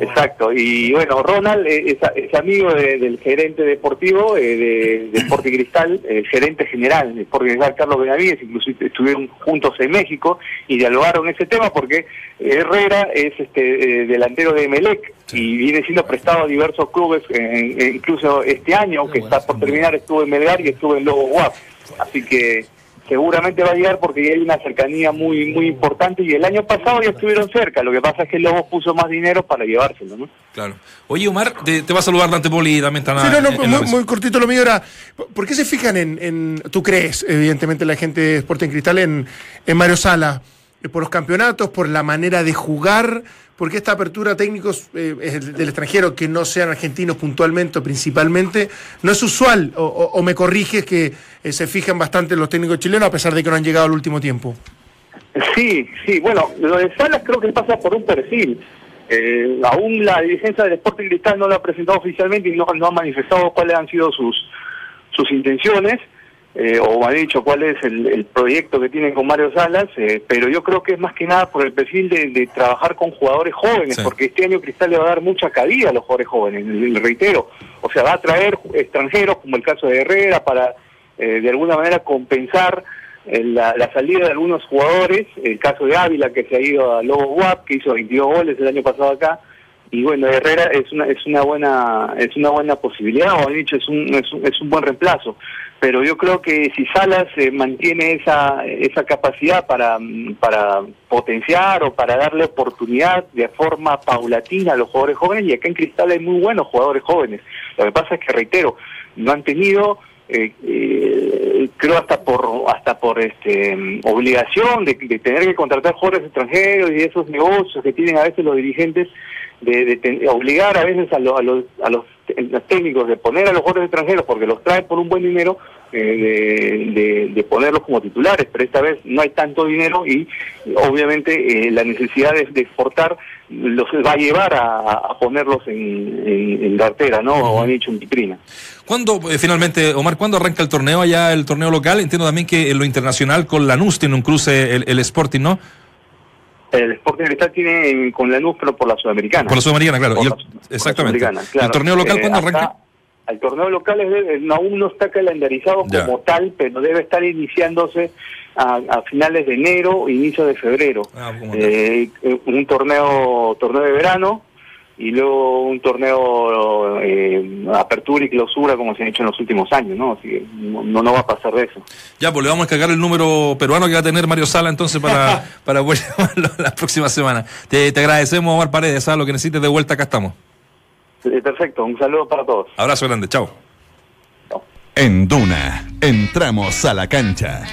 Exacto. Y bueno, Ronald eh, es, es amigo de- del gerente deportivo eh, de, de Sporting Cristal, el gerente general de Sporting Cristal, Carlos Benavides, inclusive estuvieron juntos en México y dialogaron ese tema porque Herrera es este eh, delantero de Emelec y viene siendo prestado a diversos clubes, eh, eh, incluso este año que está por terminar estuvo en Melgar y estuvo en Lobo Guap. Así que seguramente va a llegar porque hay una cercanía muy muy importante y el año pasado ya estuvieron cerca, lo que pasa es que el Lobo puso más dinero para llevárselo, ¿no? Claro. Oye, Omar, te, te va a saludar Dante Poli y también está Sí, no, no, en- muy, muy cortito lo mío era, ¿por qué se fijan en, en- tú crees, evidentemente la gente de Sporting Cristal, en, en Mario Sala? Eh, ¿Por los campeonatos, por la manera de jugar? Porque esta apertura técnicos eh, del extranjero que no sean argentinos puntualmente o principalmente no es usual? ¿O, o- o me corriges que eh, se fijan bastante los técnicos chilenos a pesar de que no han llegado al último tiempo? Sí, sí, bueno, lo de Salas creo que pasa por un perfil. Eh, aún la dirigencia del Sporting Cristal no lo ha presentado oficialmente y no, no ha manifestado cuáles han sido sus sus intenciones, eh, o ha dicho cuál es el, el proyecto que tienen con Mario Salas, eh, pero yo creo que es más que nada por el perfil de, de trabajar con jugadores jóvenes, Sí. porque este año Cristal le va a dar mucha cabida a los jugadores jóvenes, le le reitero. O sea, va a traer extranjeros, como el caso de Herrera, para eh, de alguna manera compensar eh, la, la salida de algunos jugadores, el caso de Ávila que se ha ido a Lobo Guap, que hizo 22 goles el año pasado acá, y bueno, Herrera es una es una buena es una buena posibilidad, o han dicho es un, es un es un buen reemplazo, pero yo creo que si Salas eh, mantiene esa esa capacidad para mm, para potenciar o para darle oportunidad de forma paulatina a los jugadores jóvenes y acá en Cristal hay muy buenos jugadores jóvenes. Lo que pasa es que reitero, no han tenido eh, eh, creo hasta por hasta por este mm, obligación de, de tener que contratar jugadores extranjeros y esos negocios que tienen a veces los dirigentes de, de ten- obligar a veces a, lo- a los a los, técnicos de poner a los jugadores extranjeros porque los traen por un buen dinero eh, de, de- de ponerlos como titulares pero esta vez no hay tanto dinero y obviamente eh, la necesidad de, de exportar los va a llevar a, a ponerlos en, en, en cartera no o han hecho en vitrina ¿Cuándo, eh, finalmente, Omar, cuándo arranca el torneo allá, el torneo local? Entiendo también que en lo internacional con Lanús tiene un cruce el, el Sporting, ¿no? El Sporting Cristal tiene en- con la NUS, pero por la Sudamericana. Por la Sudamericana, claro. Por por la exactamente. Sudamericana, claro. ¿El torneo local Eh, cuándo acá, arranca? El torneo local es aún no está calendarizado Ya. como tal, pero debe estar iniciándose a, a finales de enero o inicio de febrero. Ah, Eh, eh, un torneo torneo de verano y luego un torneo eh, apertura y clausura como se ha hecho en los últimos años, ¿no? Así que no, no va a pasar de eso. Ya, pues le vamos a cargar el número peruano que va a tener Mario Sala entonces para, [LAUGHS] para poder llamarlo la próxima semana. Te, te agradecemos, Omar Paredes. ¿sabes? Lo que necesites de vuelta, acá estamos. Perfecto, un saludo para todos. Abrazo grande, chao. En Duna, entramos a la cancha.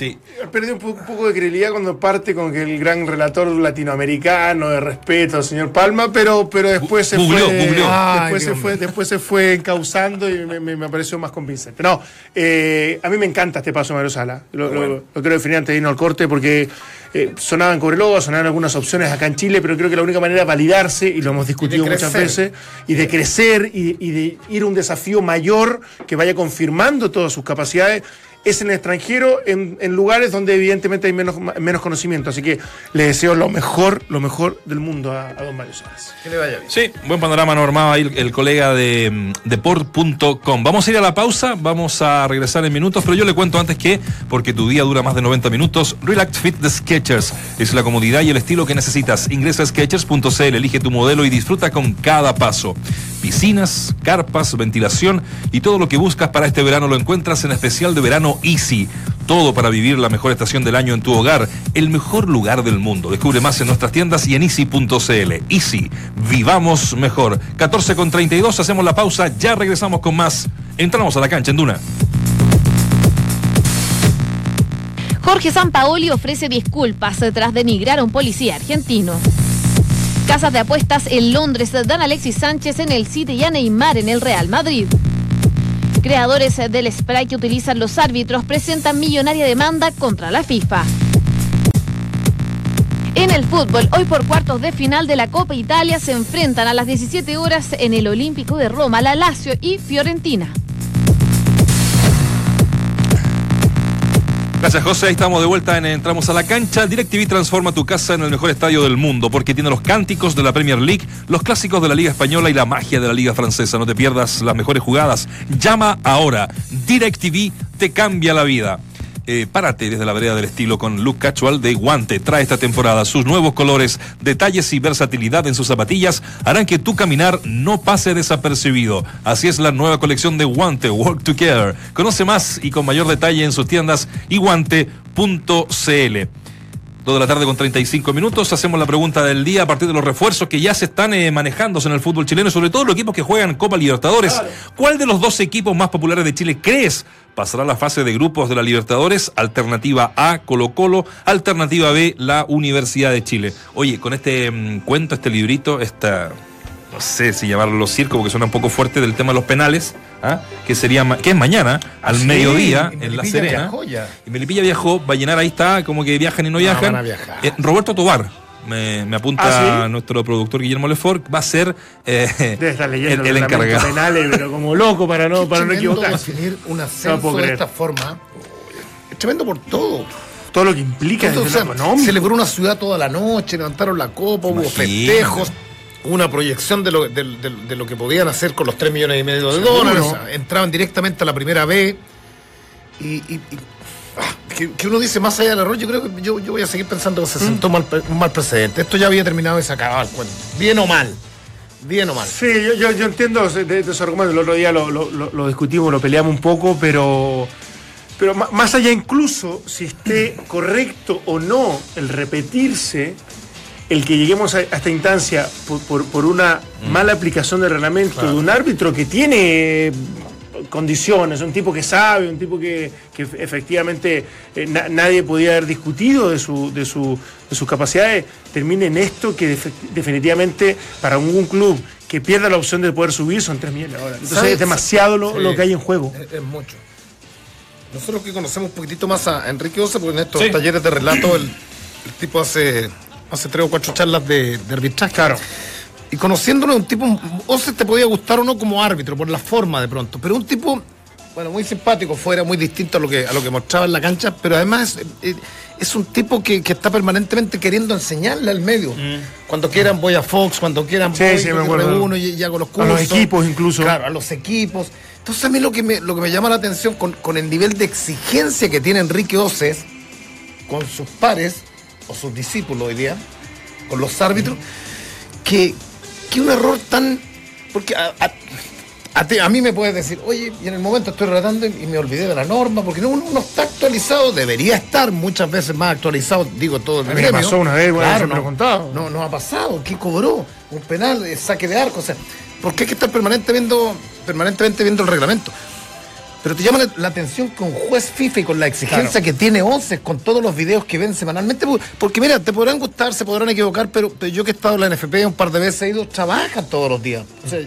Sí. Perdí un, po- un poco de credibilidad cuando parte con que el gran relator latinoamericano de respeto, señor Palma, pero, pero después se fue. Después, Ay, se fue después se fue encauzando y me, me- me pareció más convincente. No, eh, a mí me encanta este paso de Mario Sala. Lo, lo- lo quiero definir antes de irnos al corte porque eh, sonaban Cobreloa, sonaban algunas opciones acá en Chile, pero creo que la única manera de validarse, y lo hemos discutido muchas veces, y de crecer y, y de ir a un desafío mayor que vaya confirmando todas sus capacidades, es en el extranjero, en, en lugares donde evidentemente hay menos, menos conocimiento. Así que le deseo lo mejor, lo mejor del mundo a, a don Mario Salas. Que le vaya bien. Sí, buen panorama normado ahí el, el colega de mm, deport.com. Vamos a ir a la pausa, vamos a regresar en minutos, pero yo le cuento antes que, porque tu día dura más de 90 minutos, Relax Fit de Sketchers es la comodidad y el estilo que necesitas. Ingresa a sketchers.cl, elige tu modelo y disfruta con cada paso. Piscinas, carpas, ventilación y todo lo que buscas para este verano lo encuentras en especial de verano Easy. Todo para vivir la mejor estación del año en tu hogar, el mejor lugar del mundo. Descubre más en nuestras tiendas y en easy.cl. Easy, vivamos mejor. 14 con 32, hacemos la pausa, ya regresamos con más. Entramos a la cancha en Duna. Jorge Sampaoli ofrece disculpas tras denigrar a un policía argentino. Casas de apuestas en Londres dan a Alexis Sánchez en el City y a Neymar en el Real Madrid. Creadores del spray que utilizan los árbitros presentan millonaria demanda contra la FIFA. En el fútbol, hoy por cuartos de final de la Copa Italia se enfrentan a las 17 horas en el Olímpico de Roma, la Lazio y Fiorentina. Gracias, José. Ahí estamos de vuelta en Entramos a la cancha. DirecTV transforma tu casa en el mejor estadio del mundo porque tiene los cánticos de la Premier League, los clásicos de la Liga Española y la magia de la Liga Francesa. No te pierdas las mejores jugadas. Llama ahora. DirecTV te cambia la vida. Eh, párate desde la vereda del estilo con look casual de Guante. Trae esta temporada sus nuevos colores, detalles y versatilidad en sus zapatillas harán que tu caminar no pase desapercibido. Así es la nueva colección de Guante, Work Together. Conoce más y con mayor detalle en sus tiendas y guante.cl. Dos de la tarde con 35 minutos. Hacemos la pregunta del día a partir de los refuerzos que ya se están eh, manejándose en el fútbol chileno, sobre todo los equipos que juegan Copa Libertadores. ¿Cuál de los dos equipos más populares de Chile crees pasará la fase de grupos de la Libertadores? Alternativa A, Colo Colo. Alternativa B, la Universidad de Chile. Oye, con este mm, cuento, este librito, esta no sé si llamarlo circo porque suena un poco fuerte del tema de los penales, ¿ah? que sería que es mañana al Sí, mediodía en La Serena. viajó ya. Y Melipilla viajó, va a llenar ahí está, como que viajan y no viajan. van a viajar. Eh, Roberto Tobar. Me, me apunta ¿Ah, sí? nuestro productor Guillermo Lefort, va a ser eh, estar leyendo el, el encargado. penales, pero como loco para no, para no equivocarse. definir un ascenso de esta forma. Es tremendo por todo. Todo lo que implica Entonces, o sea, celebró una ciudad toda la noche, levantaron la copa, hubo Imagínate. festejos, una proyección de lo, de, de- de lo que podían hacer con los 3 millones y medio de Seguro. dólares. entraban directamente a la primera B. Y, y- y- ah, que, que uno dice más allá del error, yo creo que yo, yo voy a seguir pensando que se sentó Mm. mal pre- un mal precedente. Esto ya había terminado y se acababa el cuento. Bien o mal. Bien o mal. Sí, yo, yo, yo entiendo de, esos argumentos. El otro día lo, lo- lo- discutimos, lo peleamos un poco, pero, pero más allá incluso si esté correcto o no el repetirse, el que lleguemos a, a esta instancia por, por- por una mala aplicación del reglamento de un árbitro que tiene eh, condiciones, un tipo que sabe, un tipo que, que efectivamente eh, na- nadie podía haber discutido de, su, de, su, de sus capacidades, termine en esto que definitivamente para un club que pierda la opción de poder subir son 3 millones de dólares. Entonces ¿Sabes? es demasiado lo, Sí. lo que hay en juego. Es, es mucho. Nosotros que conocemos un poquitito más a Enrique Oce, porque en estos Sí. talleres de relato el, el tipo hace, hace tres o cuatro charlas de, de arbitraje. Claro. Y conociéndolo, un tipo, Oce te podía gustar o no como árbitro, por la forma de pronto, pero un tipo, bueno, muy simpático, fuera muy distinto a lo que, a lo que mostraba en la cancha, pero además eh, eh, es un tipo que, que está permanentemente queriendo enseñarle al medio. Cuando quieran voy a Fox, cuando quieran Mm. Sí, voy, sí, me acuerdo. reúno y, y hago los A cursos. los equipos incluso. Claro, a los equipos. Entonces a mí lo que me, lo que me llama la atención con, con el nivel de exigencia que tiene Enrique Oces con sus pares, o sus discípulos hoy día, con los árbitros, que, que un error tan... Porque a, a- a ti- a mí me puedes decir, oye, y en el momento estoy relatando y me olvidé de la norma, porque no, uno, uno está actualizado, debería estar muchas veces más actualizado, digo todo el A mí me gremio. pasó una vez, bueno, Claro, no, contado. No, no ha pasado, ¿qué cobró? Un penal, eh, saque de arco, o sea, ¿por qué hay que estar permanente viendo, permanentemente viendo el reglamento? Pero te llama la, la atención que un juez FIFA y con la exigencia que tiene 11 con todos los videos que ven semanalmente, porque mira, te podrán gustar, se podrán equivocar, pero, pero yo que he estado en la NFP un par de veces he ido, trabajan todos los días. O sea,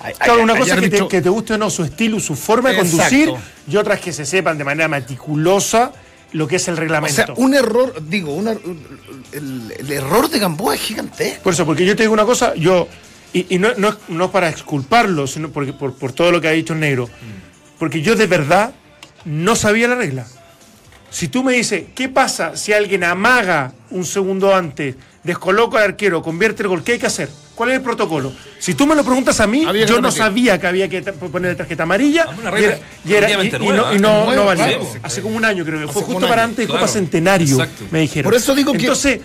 hay- Claro, una cosa es que te, árbitro- que te guste o no su estilo, su forma de Exacto. conducir, y otras que se sepan de manera meticulosa lo que es el O reglamento. sea, un error, digo, una- el, el error de Gamboa es gigantesco. Por eso, porque yo te digo una cosa, yo, y, y no, no, no para exculparlo, sino porque, por, por todo lo que ha dicho el negro, porque yo de verdad no sabía la regla. Si tú me dices, ¿qué pasa si alguien amaga un segundo antes, descoloca al arquero, convierte el gol? ¿Qué hay que hacer? ¿Cuál es el protocolo? Si tú me lo preguntas a mí, Había yo no sabía que había que poner tarjeta amarilla. Y era- y, era- y- relativamente y no, nueva, y no, no valía. Claro. Hace como un año creo que fue justo para año, antes de claro. Copa Centenario, Exacto. me dijeron. Por eso digo que- Entonces,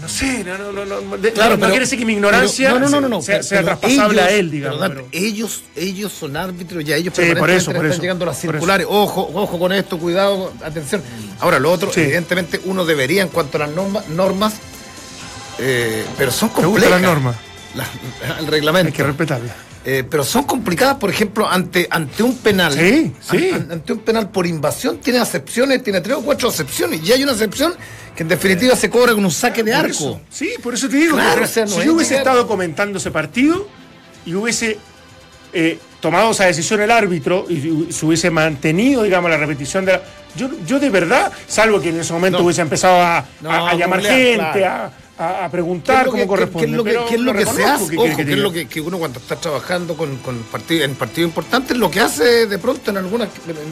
no sé, no, no, no, no, de- Claro, no, no pero- quiere decir que mi ignorancia no, no, no, no, sea, pero- sea pero traspasable a él, digamos. pero, ellos, ellos son árbitros, ya ellos Sí, por eso, por están eso, llegando las circulares. Ojo, ojo con esto, cuidado, atención. Ahora, lo otro, Sí. evidentemente, uno debería, en cuanto a las norma- normas, eh, pero son complejas. las normas, [LAUGHS] La- el reglamento. hay que respetarlas. Eh, pero son complicadas, por ejemplo, ante, ante un penal. Sí, sí. An- an- ante un penal por invasión tiene acepciones, tiene tres o cuatro acepciones. Y hay una acepción que en definitiva se cobra con un saque de arco. eso, sí, por eso te digo. Claro, pero o sea, no si es yo hubiese estado comentando ese partido y hubiese eh, tomado esa decisión el árbitro y se hubiese mantenido, digamos, la repetición de la. Yo, yo de verdad, salvo que en ese momento No. hubiese empezado a, No, a- a llamar gente, claro. a, a- a ¿Qué preguntar que- corresponde. qué es lo que, se hace? Ojo, que- es lo que, que uno cuando está trabajando con, con partido, en partido importante, lo que hace de pronto en algunas,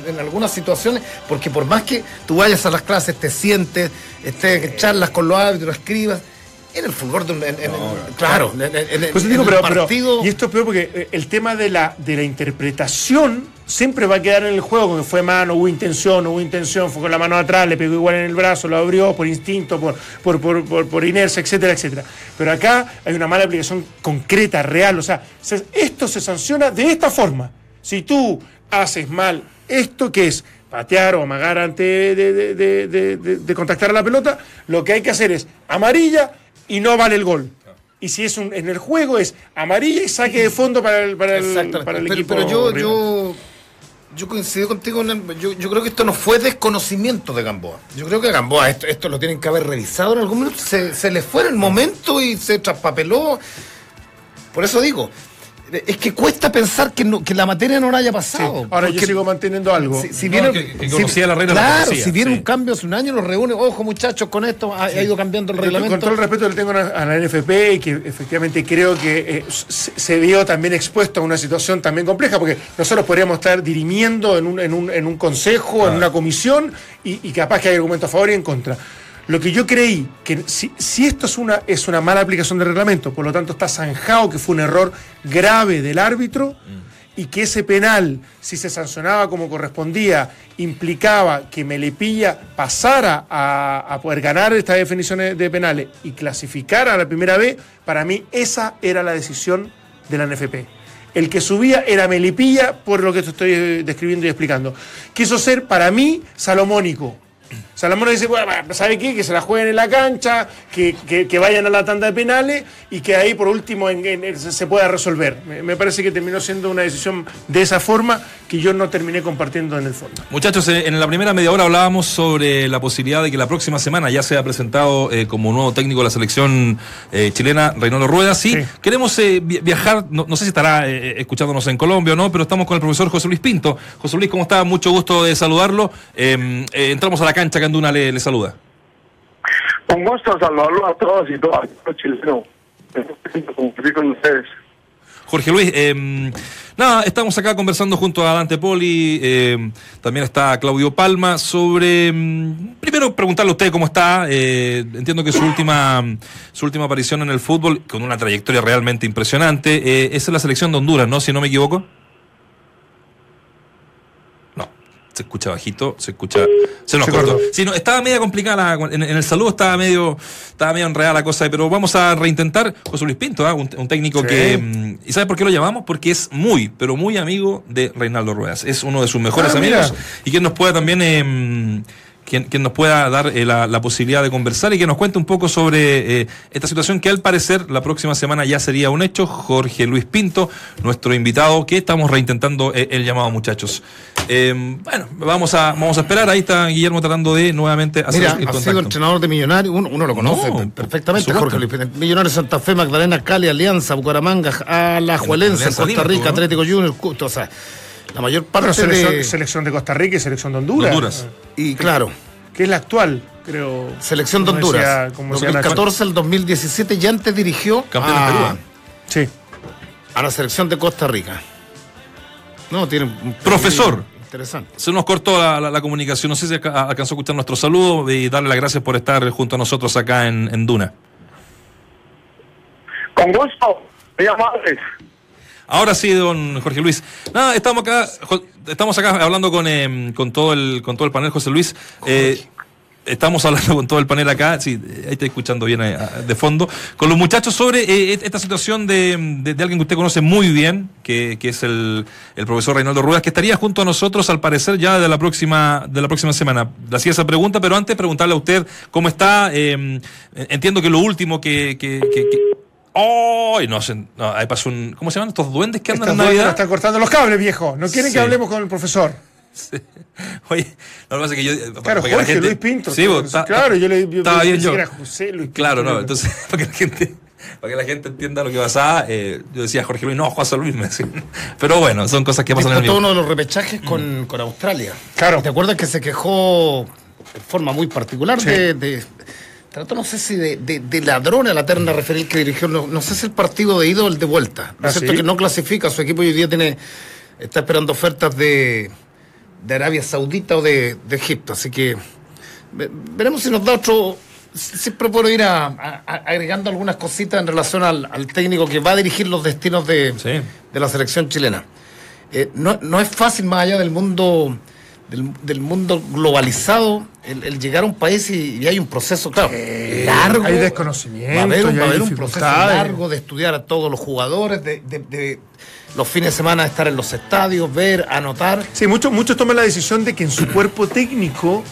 en, en algunas situaciones, porque por más que tú vayas a las clases, te sientes, estés en charlas con los árbitros, escribas, en el un- en- en- claro, en, en- Pues digo, el pero, pero- partido. y esto es peor porque eh, el tema de la, de la interpretación siempre va a quedar en el juego, porque fue mano, hubo intención, hubo intención, fue con la mano atrás, le pegó igual en el brazo, lo abrió por instinto, por, por, por, por, por inercia, etcétera, etcétera. Pero acá hay una mala aplicación concreta, real. O sea, se- esto se sanciona de esta forma. Si tú haces mal esto que es patear o amagar antes de- de- de contactar a la pelota, lo que hay que hacer es amarilla y no vale el gol. Y si es un, en el juego es amarilla y saque de fondo para el, para el, Exactamente. para el pero, equipo. pero yo, rival. yo, yo coincido contigo. en el- yo, yo creo que esto no fue desconocimiento de Gamboa. Yo creo que Gamboa esto, esto lo tienen que haber revisado en algún momento. Se, se le fue en el momento y se traspapeló. Por eso digo, es que cuesta pensar que, no- que la materia no la haya Sí. pasado. Ahora yo sigo manteniendo algo. Si, si No, viene, que- que conocía la regla, la Claro, conocía, si viene sí. un cambio hace un año, los reúne. Ojo, muchachos, con esto ha, ha ido cambiando el Con- reglamento. Con todo el respeto que le tengo a a la NFP y que efectivamente creo que eh, se, se vio también expuesto a una situación también compleja, porque nosotros podríamos estar dirimiendo en un, en un, en un consejo, en una comisión, y, y capaz que hay argumentos a favor y en contra. Lo que yo creí, que si, esto es una, es una mala aplicación del reglamento, por lo tanto está zanjado que fue un error grave del árbitro, y que ese penal, si se sancionaba como correspondía, implicaba que Melipilla pasara a, poder ganar estas definiciones de penales y clasificara a la primera vez, para mí esa era la decisión de la NFP. El que subía era Melipilla, por lo que te estoy describiendo y explicando. Quiso ser, para mí, salomónico. Salomón dice, bueno, ¿sabe qué? Que se la jueguen en la cancha, que, que- que vayan a la tanda de penales y que ahí por último en- en- se pueda resolver. Me, me parece que terminó siendo una decisión de esa forma que yo no terminé compartiendo en el fondo. Muchachos, eh, en la primera media hora hablábamos sobre la posibilidad de que la próxima semana ya sea presentado eh, como nuevo técnico de la selección eh, chilena Reinaldo Rueda. Sí, Sí. queremos eh, vi- viajar, no, no sé si estará escuchándonos en Colombia o no, pero estamos con el profesor José Luis Pinto. José Luis, ¿cómo está? Mucho gusto de saludarlo. Eh, entramos a la cancha, Canduna le, le saluda. Un gusto saludarlo a todos y todas, los chilenos. Con ustedes. Jorge Luis, eh, nada, estamos acá conversando junto a Dante Poli, eh, también está Claudio Palma, sobre, mm, primero preguntarle a usted cómo está, eh, entiendo que su última, su última aparición en el fútbol, con una trayectoria realmente impresionante, eh, es en la selección de Honduras, ¿no? Si no me equivoco. No, se escucha bajito, se escucha... Se nos Se cortó. cortó. Sí, no, estaba media complicada, la- en, en el saludo estaba medio, estaba medio enredada la cosa, pero vamos a reintentar José Luis Pinto, ¿ah? un, un técnico Sí. que... mm, ¿Y sabe por qué lo llamamos? Porque es muy, pero muy amigo de Reinaldo Ruedas. Es uno de sus mejores Ah, amigos mira. y quien nos pueda también... eh, mm, quien, quien nos pueda dar eh, la, la posibilidad de conversar y que nos cuente un poco sobre eh, esta situación que al parecer la próxima semana ya sería un hecho. Jorge Luis Pinto, nuestro invitado, que estamos reintentando eh, el llamado, muchachos. Eh, bueno, vamos a, vamos a esperar. Ahí está Guillermo tratando de nuevamente hacer Mira, el ha contacto. sido entrenador de Millonarios, uno, uno lo conoce No, per- perfectamente, Jorge. Luis. Millonarios Santa Fe, Magdalena, Cali, Alianza, Bucaramanga, Alajuelense, Costa Lima, Rica. Atlético Junior, Custo, o sea, la mayor parte Bueno, selección, de... selección de Costa Rica y selección de Honduras. Honduras. Y claro, que es la actual, creo. Selección de Honduras. Nacho. 2014 al 2017 y antes dirigió Campeón de a, Perú. Sí. a la selección de Costa Rica. No, tiene un Profesor. Interesante. Se nos cortó la, la- la comunicación. No sé si alcanzó a escuchar nuestro saludo y darle las gracias por estar junto a nosotros acá en, en Duna. Con gusto, muy amables. Ahora sí, don Jorge Luis. Nada, estamos acá, estamos acá hablando con, eh, con todo el con todo el panel, José Luis. Eh, estamos hablando con todo el panel acá, sí, ahí está escuchando bien eh, de fondo, con los muchachos sobre eh, esta situación de, de- de alguien que usted conoce muy bien, que, que es el, el profesor Reinaldo Ruedas, que estaría junto a nosotros al parecer ya de la próxima de la próxima semana. Le hacía esa pregunta, pero antes preguntarle a usted cómo está. eh, entiendo que lo último que, que, que- que- ¡Ay! no, no, ahí pasó un. ¿Cómo se llaman estos duendes que andan en Navidad? están cortando los cables, viejo. No quieren Sí. que hablemos con el profesor. Oye, no, lo que pasa es que yo. Claro, que la Jorge gente- Luis Pinto. Sí, vos, claro, yo le yo Estaba bien yo. que era José Luis Pinto. Claro, no, entonces, [LAUGHS] para que la gente. Para que la gente entienda lo que pasaba, eh, yo decía Jorge Luis, no, José Luis me decían. Pero bueno, son cosas que pasan en el vivo. uno de los repechajes con, con Australia. Claro. ¿Te acuerdas que se quejó de forma muy particular Sí. de, de- Trató, no sé si de, de, de ladrón a la terna referil que dirigió, no, no sé si el partido de ida o el de vuelta. ¿No ¿Ah, es cierto sí? que no clasifica? Su equipo hoy día tiene está esperando ofertas de, de Arabia Saudita o de, de Egipto. Así que ve- veremos si nos da otro. Siempre puedo ir a- a- a- agregando algunas cositas en relación al, al técnico que va a dirigir los destinos de, Sí. de la selección chilena. Eh, no, no es fácil más allá del mundo del, del mundo globalizado el, el llegar a un país y, y hay un proceso claro largo hay desconocimiento, va a haber, un- va a haber un proceso largo de estudiar a todos los jugadores de, de- de los fines de semana estar en los estadios ver anotar Sí, muchos, muchos toman la decisión de que en su [CLEARS THROAT] cuerpo técnico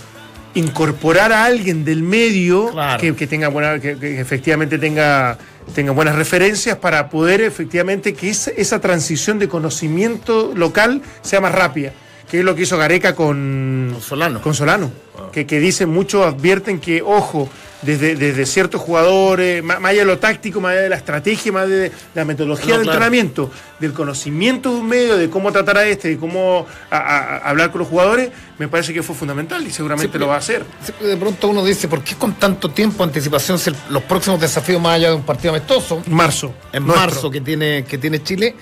incorporar a alguien del medio Claro. que, que tenga buena, que, que efectivamente tenga, tenga buenas referencias para poder efectivamente que esa, esa transición de conocimiento local sea más rápida. Que es lo que hizo Gareca con, Con Solano. Con Solano. Que, que dicen, muchos advierten que, ojo, desde, desde ciertos jugadores, más, allá de lo táctico, más allá de la estrategia, más de la metodología No, de claro. entrenamiento, del conocimiento de un medio, de cómo tratar a este, de cómo a- a- a hablar con los jugadores, me parece que fue fundamental y seguramente Sí, lo va a hacer. De pronto uno dice ¿por qué con tanto tiempo anticipación los próximos desafíos más allá de un partido amistoso Marzo. en nuestro. marzo que tiene, que tiene Chile.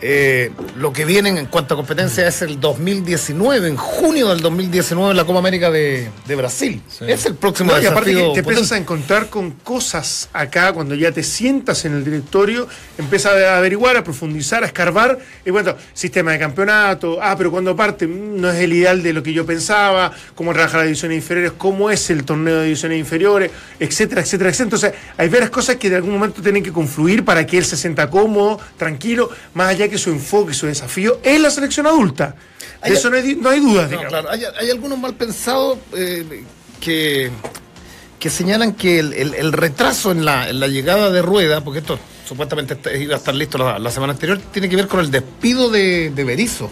Eh, lo que viene en cuanto a competencia es el 2019, en junio del 2019 la Copa América de, de Brasil. Es el próximo No, y aparte que te empiezas a encontrar con cosas acá cuando ya te sientas en el directorio, empiezas a averiguar, a profundizar, a escarbar, y bueno, sistema de campeonato, ah, pero cuando parte mm, no es el ideal de lo que yo pensaba, cómo trabaja las divisiones inferiores, cómo es el torneo de divisiones inferiores, etcétera, etcétera, etcétera. Entonces, hay varias cosas que de algún momento tienen que confluir para que él se sienta cómodo, tranquilo, más allá que su enfoque, su desafío es la selección adulta. De Hay- eso no hay, no hay No, claro, hay, hay algunos mal pensados eh, que, que señalan que el, el- el retraso en la, en la llegada de Rueda, porque esto supuestamente está- iba a estar listo la, la semana anterior, tiene que ver con el despido de, de Berizzo.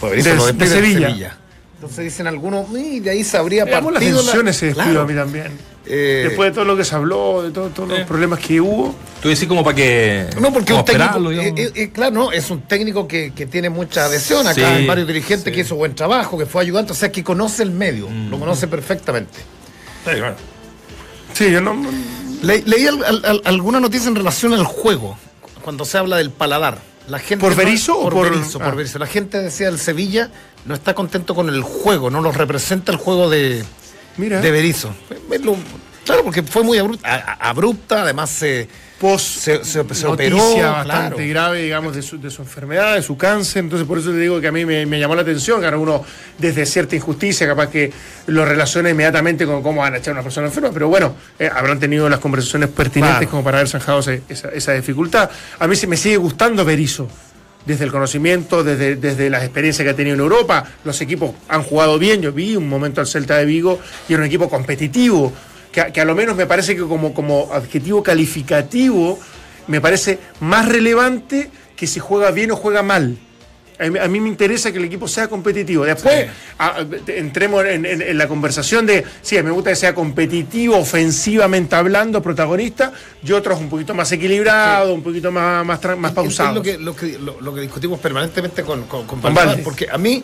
Pues Berizzo De- Sevilla. Entonces dicen algunos, "Y de ahí se habría Me llamó la partido. ese despido Claro. a mí también. Eh, Después de todo lo que se habló, de todo- todos los Eh. problemas que hubo. Tú decís como para que. No, porque un técnico, digamos. eh, eh, claro, no, es un técnico que, que tiene mucha adhesión acá, Sí, hay varios dirigentes sí. que hizo buen trabajo, que fue ayudante, o sea, que conoce el medio, lo conoce perfectamente. Sí, claro. Sí, yo no. Le- leí al- al- al- alguna noticia en relación al juego, cuando se habla del paladar. La gente ¿Por no- Berizzo o por, por- Berizzo, por ah. Berizzo. La gente decía el Sevilla no está contento con el juego, no los representa el juego de, Mira. de Berizzo. Lo- Claro, porque fue muy abrupta, abrupta además se, Post se, se- operó. bastante claro. grave, digamos, de su, de su enfermedad, de su cáncer. Entonces, por eso te digo que a mí me, me llamó la atención. Claro, uno, desde cierta injusticia, capaz que lo relaciona inmediatamente con cómo van a echar a una persona enferma. Pero bueno, eh, habrán tenido las conversaciones pertinentes Claro. como para haber zanjado esa, esa dificultad. A mí se me sigue gustando Berizzo. Desde el conocimiento, desde, desde las experiencias que ha tenido en Europa, los equipos han jugado bien. Yo vi un momento al Celta de Vigo y era un equipo competitivo, que, a- que a lo menos me parece que como, como adjetivo calificativo me parece más relevante que si juega bien o juega mal. A mí, me interesa que el equipo sea competitivo. Después a- entremos en, en- en la conversación de, sí, me gusta que sea competitivo, ofensivamente hablando, protagonista, y otros un poquito más equilibrado, un poquito más, más, es pausado. lo que, lo, que, lo, lo que discutimos permanentemente con, con, con porque a mí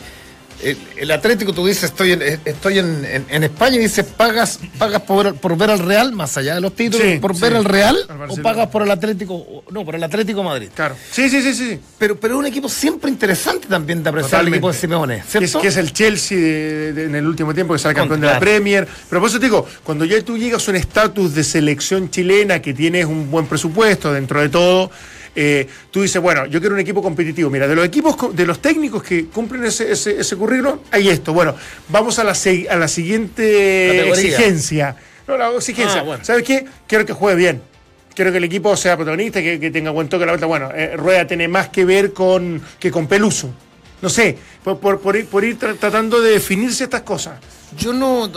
el, el Atlético, tú dices, estoy en, estoy en, en- en España y dices, pagas, pagas por, por ver al Real, más allá de los títulos, Sí, por sí. ver al Real Al o pagas por el Atlético, no, por el Atlético Madrid. Claro. Sí, sí, sí, sí. Pero, pero es un equipo siempre interesante también de apreciar el equipo de Simeone, Que es, que es el Chelsea de- de- en el último tiempo que sale campeón de la. Premier. Pero por eso te digo, cuando ya tú llegas a un estatus de selección chilena que tienes un buen presupuesto dentro de todo, eh, tú dices, bueno, yo quiero un equipo competitivo. Mira, de los equipos, de los técnicos que cumplen ese, ese, ese currículum, hay esto. Bueno, vamos a la, se- a la siguiente Categoría. exigencia. No, la exigencia. Ah, bueno. ¿Sabes qué? Quiero que juegue bien. Quiero que el equipo sea protagonista, que, que tenga buen toque a la vuelta. Bueno, eh, Rueda tiene más que ver con que con Peluso. No sé, por, por- por ir, por ir tra- tratando de definirse estas cosas. Yo no.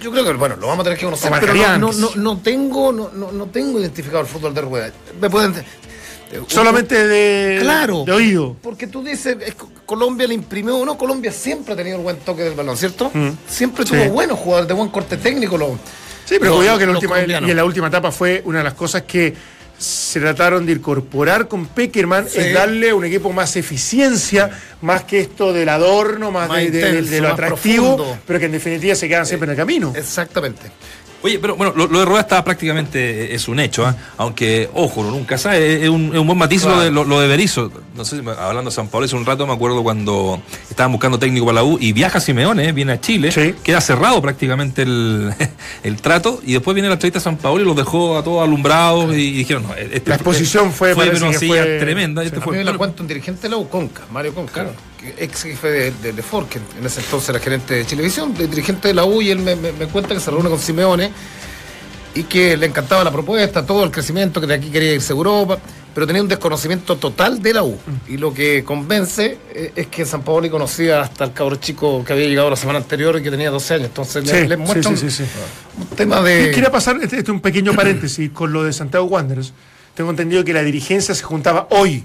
Yo creo que, bueno, lo vamos a tener que conocer, pero no, no, no, no tengo, no, no, no tengo identificado el fútbol de rueda. Me pueden. Eh, Solamente de, Claro. de oído. Porque tú dices, es co- Colombia le imprimió, no, Colombia siempre ha tenido el buen toque del balón, ¿cierto? Siempre tuvo Mm. Sí. buenos jugadores de buen corte técnico. Los, Sí, pero los- cuidado que en la última, y en la última etapa fue una de las cosas que se trataron de incorporar con Peckerman, Sí. es darle a un equipo más eficiencia, más que esto del adorno, más, Más de, de- intenso, de lo atractivo, profundo. pero que en definitiva se quedan siempre en el camino. Exactamente. Oye, pero bueno, lo, lo de Rueda está prácticamente eh, es un hecho, ¿ah? aunque, ojo, uno nunca sabe, es un, es un buen matiz lo, de, lo, lo de Berizzo. No sé, si hablando de San Pablo hace un rato, me acuerdo cuando estaban buscando técnico para la U y viaja Simeone, eh, viene a Chile, Sí. queda cerrado prácticamente el, [LAUGHS] el trato y después viene la entrevista a San Pablo y los dejó a todos alumbrados y dijeron, no, este, La exposición fue, fue pero que fue- tremenda. este A fue- mí me la bueno, cuenta un dirigente de la U, Conca, Mario Conca, ex jefe de, de, de Ford, que en ese entonces era gerente de Televisión, de dirigente de la U, y él me, me- me cuenta que se reúne con Simeone y que le encantaba la propuesta, todo el crecimiento, que de aquí quería irse a Europa, pero tenía un desconocimiento total de la U. Y lo que convence eh, es que San Paoli conocía hasta el cabro chico que había llegado la semana anterior y que tenía 12 años. Entonces le, Sí, le muestra sí, un- sí, sí, sí. un tema de... Quería pasar este, este un pequeño paréntesis con lo de Santiago Wanderers. Tengo entendido que la dirigencia se juntaba hoy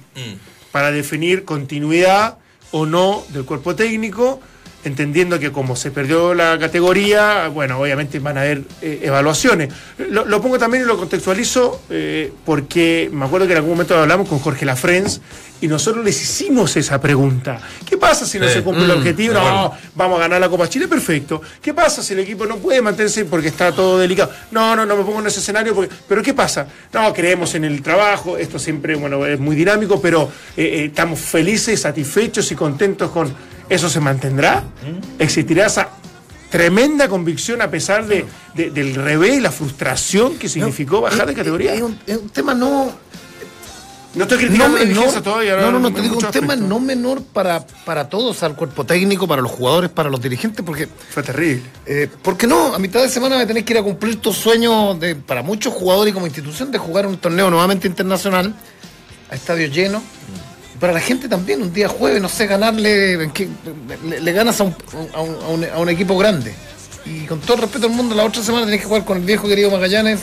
para definir continuidad o no del cuerpo técnico, entendiendo que como se perdió la categoría, bueno, obviamente van a haber eh, evaluaciones. Lo, lo pongo también y lo contextualizo eh, porque me acuerdo que en algún momento hablamos con Jorge Lafrenz y nosotros les hicimos esa pregunta. ¿Qué pasa si no Sí. se cumple el Mm, objetivo? No, vamos a ganar la Copa Chile, perfecto. ¿Qué pasa si el equipo no puede mantenerse porque está todo delicado? No, no, no me pongo en ese escenario, porque, pero ¿qué pasa? No, creemos en el trabajo, esto siempre, bueno, es muy dinámico, pero eh, estamos felices, satisfechos y contentos con eso se mantendrá. ¿Existirá esa tremenda convicción a pesar de, de- del revés y la frustración que significó bajar de categoría? Es un, es un tema no, no estoy no criticando la menor, todavía. no, no, no, te digo un muchos tema no menor para, para todos, al cuerpo técnico, para los jugadores, para los dirigentes, porque, Fue terrible. eh, porque no, a mitad de semana me tenés que ir a cumplir tu sueño de, para muchos jugadores y como institución de jugar un torneo nuevamente internacional a estadio lleno. Y Para la gente también, un día jueves, no sé, ganarle, le, le ganas a un, a, un, a un- a un equipo grande. Y con todo el respeto al mundo, la otra semana tenés que jugar con el viejo querido Magallanes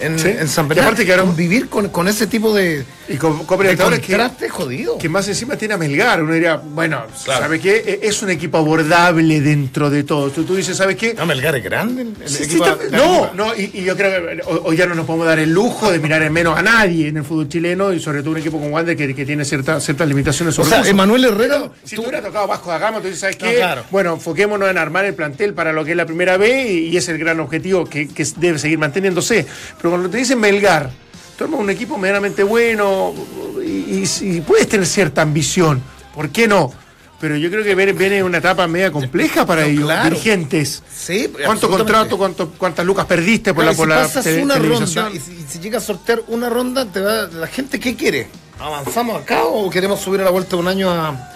en, Sí. en San Bernardo. aparte que ahora- convivir con, con ese tipo de, Y con Libertadores que, jodido. que más encima tiene a Melgar. Uno diría, bueno, Claro. ¿sabes qué? E- Es un equipo abordable dentro de todo. Tú, tú dices, ¿sabes qué? No, Melgar es grande. el Sí, sí, equipo- está- la no, no, y, y yo creo que hoy, ya no nos podemos dar el lujo de mirar en menos a nadie en el fútbol chileno y sobre todo un equipo como Wander que, que tiene cierta- ciertas limitaciones. O sobre sea, recursos. Emanuel Herrera. Si tú- te hubiera tocado Vasco da Gama, tú dices, ¿sabes No, qué? claro. Bueno, enfoquémonos en armar el plantel para lo que es la primera vez y, y es el gran objetivo que, que debe seguir manteniéndose. Pero cuando te dicen Melgar, tú armas un equipo medianamente bueno y, y- y puedes tener cierta ambición. ¿Por qué no? Pero yo creo que viene, una etapa media compleja para No, ellos, claro. dirigentes. Sí, ¿Cuánto contrato, cuánto, cuántas lucas perdiste por Claro, la, por y la si pasas una ronda y si, y si llega a sortear una ronda, te va, la gente, ¿qué quiere? ¿Avanzamos acá o queremos subir a la vuelta de un año a,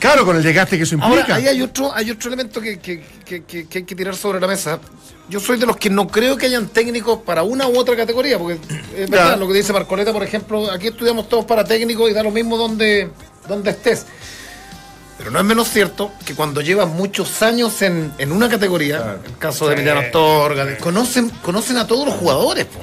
Claro, con el desgaste que eso implica. Ahora, ahí hay otro, hay otro elemento que, que- que- que- que hay que tirar sobre la mesa. Yo soy de los que no creo que hayan técnicos para una u otra categoría, porque es [CLEARS THROAT] verdad, Ya. lo que dice Marcoleta, por ejemplo, aquí estudiamos todos para técnicos y da lo mismo donde, donde estés. Pero no es menos cierto que cuando llevas muchos años en, en una categoría, el caso de Sí. Emiliano Astorga, de- conocen, conocen a todos los jugadores. po.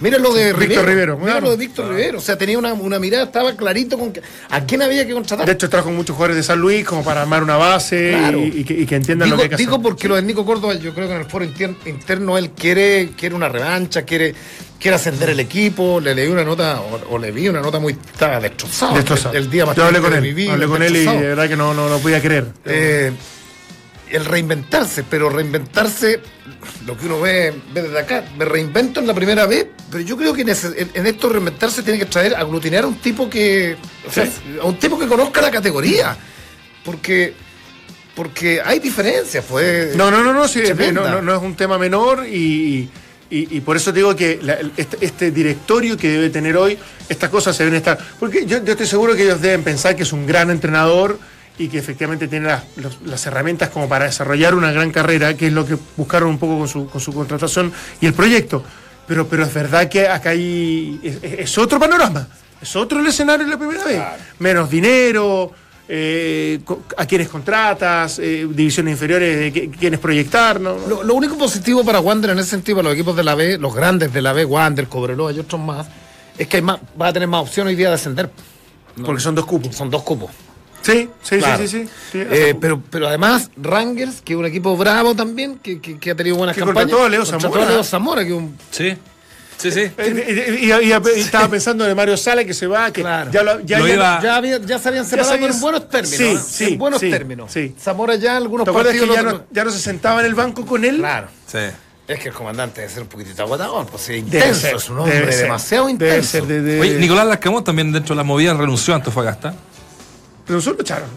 Mira lo de Víctor Rivero, Mira claro. lo de Víctor Rivero. O sea, tenía una, una mirada, estaba clarito con que, a quién había que contratar. De hecho, trajo muchos jugadores de San Luis como para armar una base Claro. y, y que, y que entiendan digo, lo que hay que digo hacer. porque lo de Nico Córdoba, yo creo que en el foro inter- interno él quiere, quiere una revancha, quiere, quiere ascender el equipo, le leí una nota, o, o le vi una nota muy, estaba destrozado. Destrozado. El, el día más Yo hablé con él. vida, hablé con él y destrozado. de verdad que no, no, no podía creer. Eh, el reinventarse, pero reinventarse, lo que uno ve, ve desde acá, me reinvento en la primera vez, pero yo creo que en, en esto reinventarse tiene que traer, aglutinar a un tipo que, o sea, a un tipo que conozca la categoría, porque, porque hay diferencias, pues. No, no, no, no, sí, Tremenda. no, no, no es un tema menor y, y- y por eso digo que la- este, este directorio que debe tener hoy, estas cosas se deben estar. Porque yo, yo estoy seguro que ellos deben pensar que es un gran entrenador y que efectivamente tiene las, las herramientas como para desarrollar una gran carrera, que es lo que buscaron un poco con su, con su contratación y el proyecto. Pero, pero es verdad que acá hay. Es, otro panorama, es otro el escenario la primera vez. Menos dinero. eh, a quienes contratas, eh, divisiones inferiores, de qué- quiénes proyectar, ¿no? Lo, lo único positivo para Wander en ese sentido, para los equipos de la B, los grandes de la B, Wander, Cobreloa y otros más, es que hay más, va a tener más opciones hoy día de ascender. Porque son dos cupos. Son dos cupos. Sí, sí, Claro. sí, sí, sí. sí, Eh, pero, pero además, Rangers, que es un equipo bravo también, que, que- que ha tenido buenas Que campañas. a Leo Zamora. Leo Zamora, que un Sí, sí, sí. Eh, y, y- y- estaba pensando en Mario Sala que se va, que Claro. ya lo, ya, Lo iba- Ya, había- ya se habían separado sabías- en buenos términos. Sí, ¿eh? sí, en buenos sí, términos. sí. Zamora ya algunos ¿Te acuerdas que partidos. ya no, ya no se sentaba en el banco con él? Claro. Sí. Es que el comandante debe ser un poquitito agotador, pues es intenso, ser, es un hombre debe ser, demasiado debe intenso. ser de- de- Oye, Nicolás Lascamón también dentro de la movida renunció a Antofagasta. Pero nosotros lo echaron.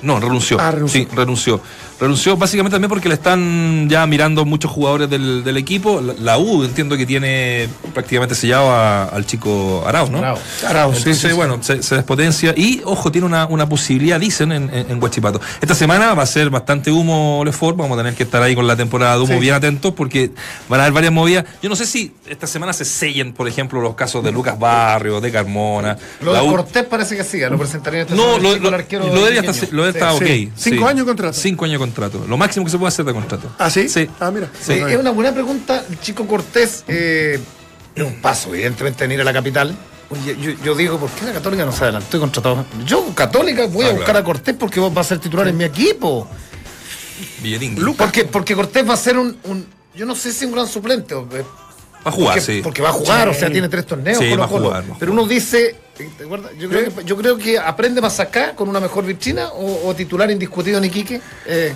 No, renunció. Ah, renunció. Sí, renunció. Renunció básicamente también porque le están ya mirando muchos jugadores del, del equipo. La, la U entiendo que tiene prácticamente sellado a- al chico Arauz, ¿no? Arauz. Arauz, sí, Entonces, sí, sí. bueno, se, se despotencia. Y, ojo, tiene una, una posibilidad, dicen, en, en, en Huachipato. Esta semana va a ser bastante humo Lefort. Vamos a tener que estar ahí con la temporada de humo Sí. bien atentos porque van a haber varias movidas. Yo no sé si esta semana se sellen, por ejemplo, los casos de Lucas Barrio, de Carmona. Lo La de U- Cortés parece que sí, lo presentaría esta no, semana lo, lo, el arquero lo de él está, lo de él está Sí. ok. Cinco años de contrato. Cinco años de contrato. Lo máximo que se puede hacer de contrato. ¿Ah, sí? Sí. Ah, mira. Sí. Eh, es una buena pregunta. Chico Cortés eh, es un paso, evidentemente, en ir a la capital. Oye, yo, yo digo, ¿por qué la Católica no se adelantó y contrató? Yo, Católica, voy Ah, a buscar claro. a Cortés porque va a ser titular en mi equipo. Porque, porque Cortés va a ser un, un- Yo no sé si un gran suplente. Va a jugar, porque, sí. porque va a jugar, Sí. o sea, tiene tres torneos. Sí, Colo va a Colo. jugar, va a Pero uno dice, ¿te acuerdas? Yo creo, que, yo creo que aprende más acá con una mejor vitrina o, o titular indiscutido en Iquique. Eh,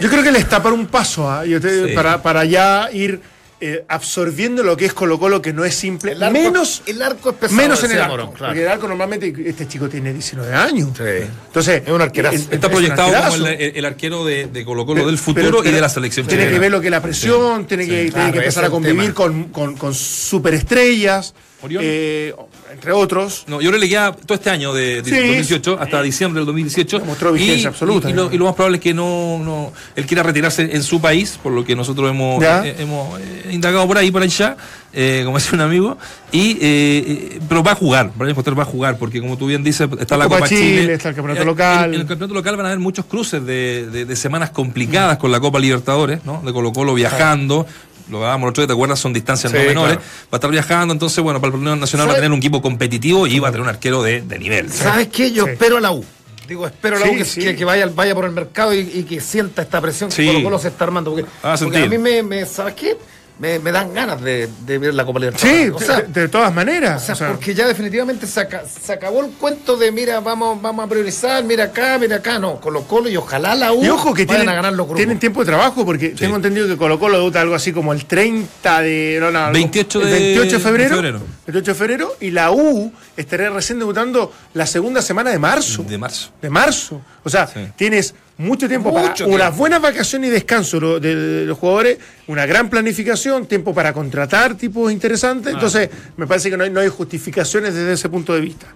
Yo creo que le está para un paso, ¿ah? Yo te- Sí. para, para ya ir eh, absorbiendo lo que es Colo Colo, que no es simple. el arco- menos el arco es pesado, menos en el arco. Morón, claro. Porque el arco normalmente, este chico tiene 19 años. Sí. Entonces, Es un arquerazo. es- Está es proyectado como arquerazo. el, el- el arquero de, de Colo Colo del Pero- futuro y pero de la selección Tiene que ver lo que es la presión, tiene que, tiene Claro, que empezar a es el convivir con, con, con superestrellas, Orión. eh, entre otros. No, yo le queda todo este año de, de Sí. 2018 hasta diciembre del 2018. Demostró vigencia absoluta, Y, lo, ¿no? y lo más probable es que no, no él quiera retirarse en su país, por lo que nosotros hemos, eh, hemos eh, indagado por ahí, por allá, eh, como [LAUGHS] decía un amigo. Y, eh, eh, pero va a jugar, Brian Foster va a jugar, porque como tú bien dices, está la Copa Copa Chile, Chile. está el campeonato Eh, local. En, en el campeonato local van a haber muchos cruces de, de- de semanas complicadas con la Copa Libertadores, ¿no? De Colo Colo viajando. Lo hablábamos el otro día, ¿te acuerdas? Son distancias Sí, no menores. claro. Va a estar viajando, entonces, bueno, para el torneo nacional va a tener un equipo competitivo y va a tener un arquero de, de nivel. ¿Sabes qué? Yo Sí. espero a la U. Digo, espero a la Sí, U que, sí. que- que vaya, vaya por el mercado y, y que sienta esta presión Sí. que Colo Colo se está armando. Porque, Va a porque sentir. a mí me, me- ¿sabes qué? Me, me dan ganas de, de ver la Copa Libertadores. Sí, o sea, de, de todas maneras. o sea, o sea, porque ya definitivamente se, aca- se acabó el cuento de mira, vamos, vamos a priorizar, mira acá, mira acá. No, Colo Colo y ojalá la U Y ojo que vayan tienen, a ganar los grupos. tienen tiempo de trabajo porque tengo entendido que Colo Colo debuta algo así como el 30 de. No, no, 28 el de 28 de febrero, febrero. 28 de febrero y la U estaría recién debutando la segunda semana de marzo. De marzo. De marzo. O sea, Sí. tienes mucho tiempo Mucho para tiempo. unas buenas vacaciones y descanso de los jugadores, una gran planificación, tiempo para contratar tipos interesantes. Entonces, me parece que no hay, no hay justificaciones desde ese punto de vista.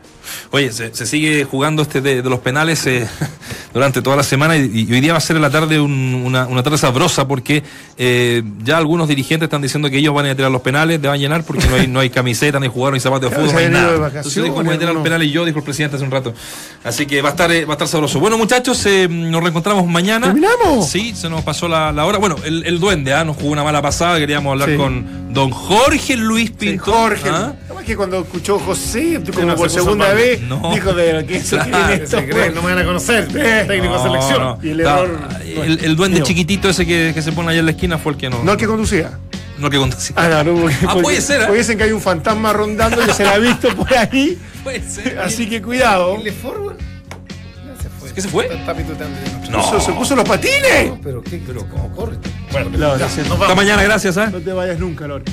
Oye, se, se sigue jugando este de, de los penales eh, [LAUGHS] durante toda la semana y, y hoy día va a ser en la tarde un- una, una tarde sabrosa porque eh, ya algunos dirigentes están diciendo que ellos van a tirar los penales, te van a llenar porque no hay, no hay camiseta, ni jugador, ni zapatos de fútbol, no hay nada. Entonces dijo, voy a tirar los penales yo, dijo el presidente hace un rato. Así que va a estar, eh, va a estar sabroso. Bueno, muchachos, nos reencontramos mañana. ¿Terminamos? Sí, se nos pasó la, la hora. Bueno, el, el duende ¿ah? nos jugó una mala pasada, queríamos hablar Sí. con don Jorge Luis Pinto. Jorge. ¿ah? Además que cuando escuchó José, como por segunda mal. Vez, No. dijo de que eso Claro, esto, Se no me van a conocer. Eh, técnico de No, selección. no. Y el error- el, el duende mío. chiquitito ese que, que se pone allá en la esquina fue el que no. No el que conducía. No que contaste. Ah, no, no, porque, Ah, puede ser, ¿eh? Porque dicen que hay un fantasma rondando que se la ha visto por ahí. [LAUGHS] Puede ser. Así que cuidado. ¿El de Forward? No se fue. ¿Qué se fue? Está. No. Puso- se puso los patines. No, pero qué, pero cómo corre. No, dice, Hasta mañana, gracias, ¿ah? no te vayas nunca, Lore.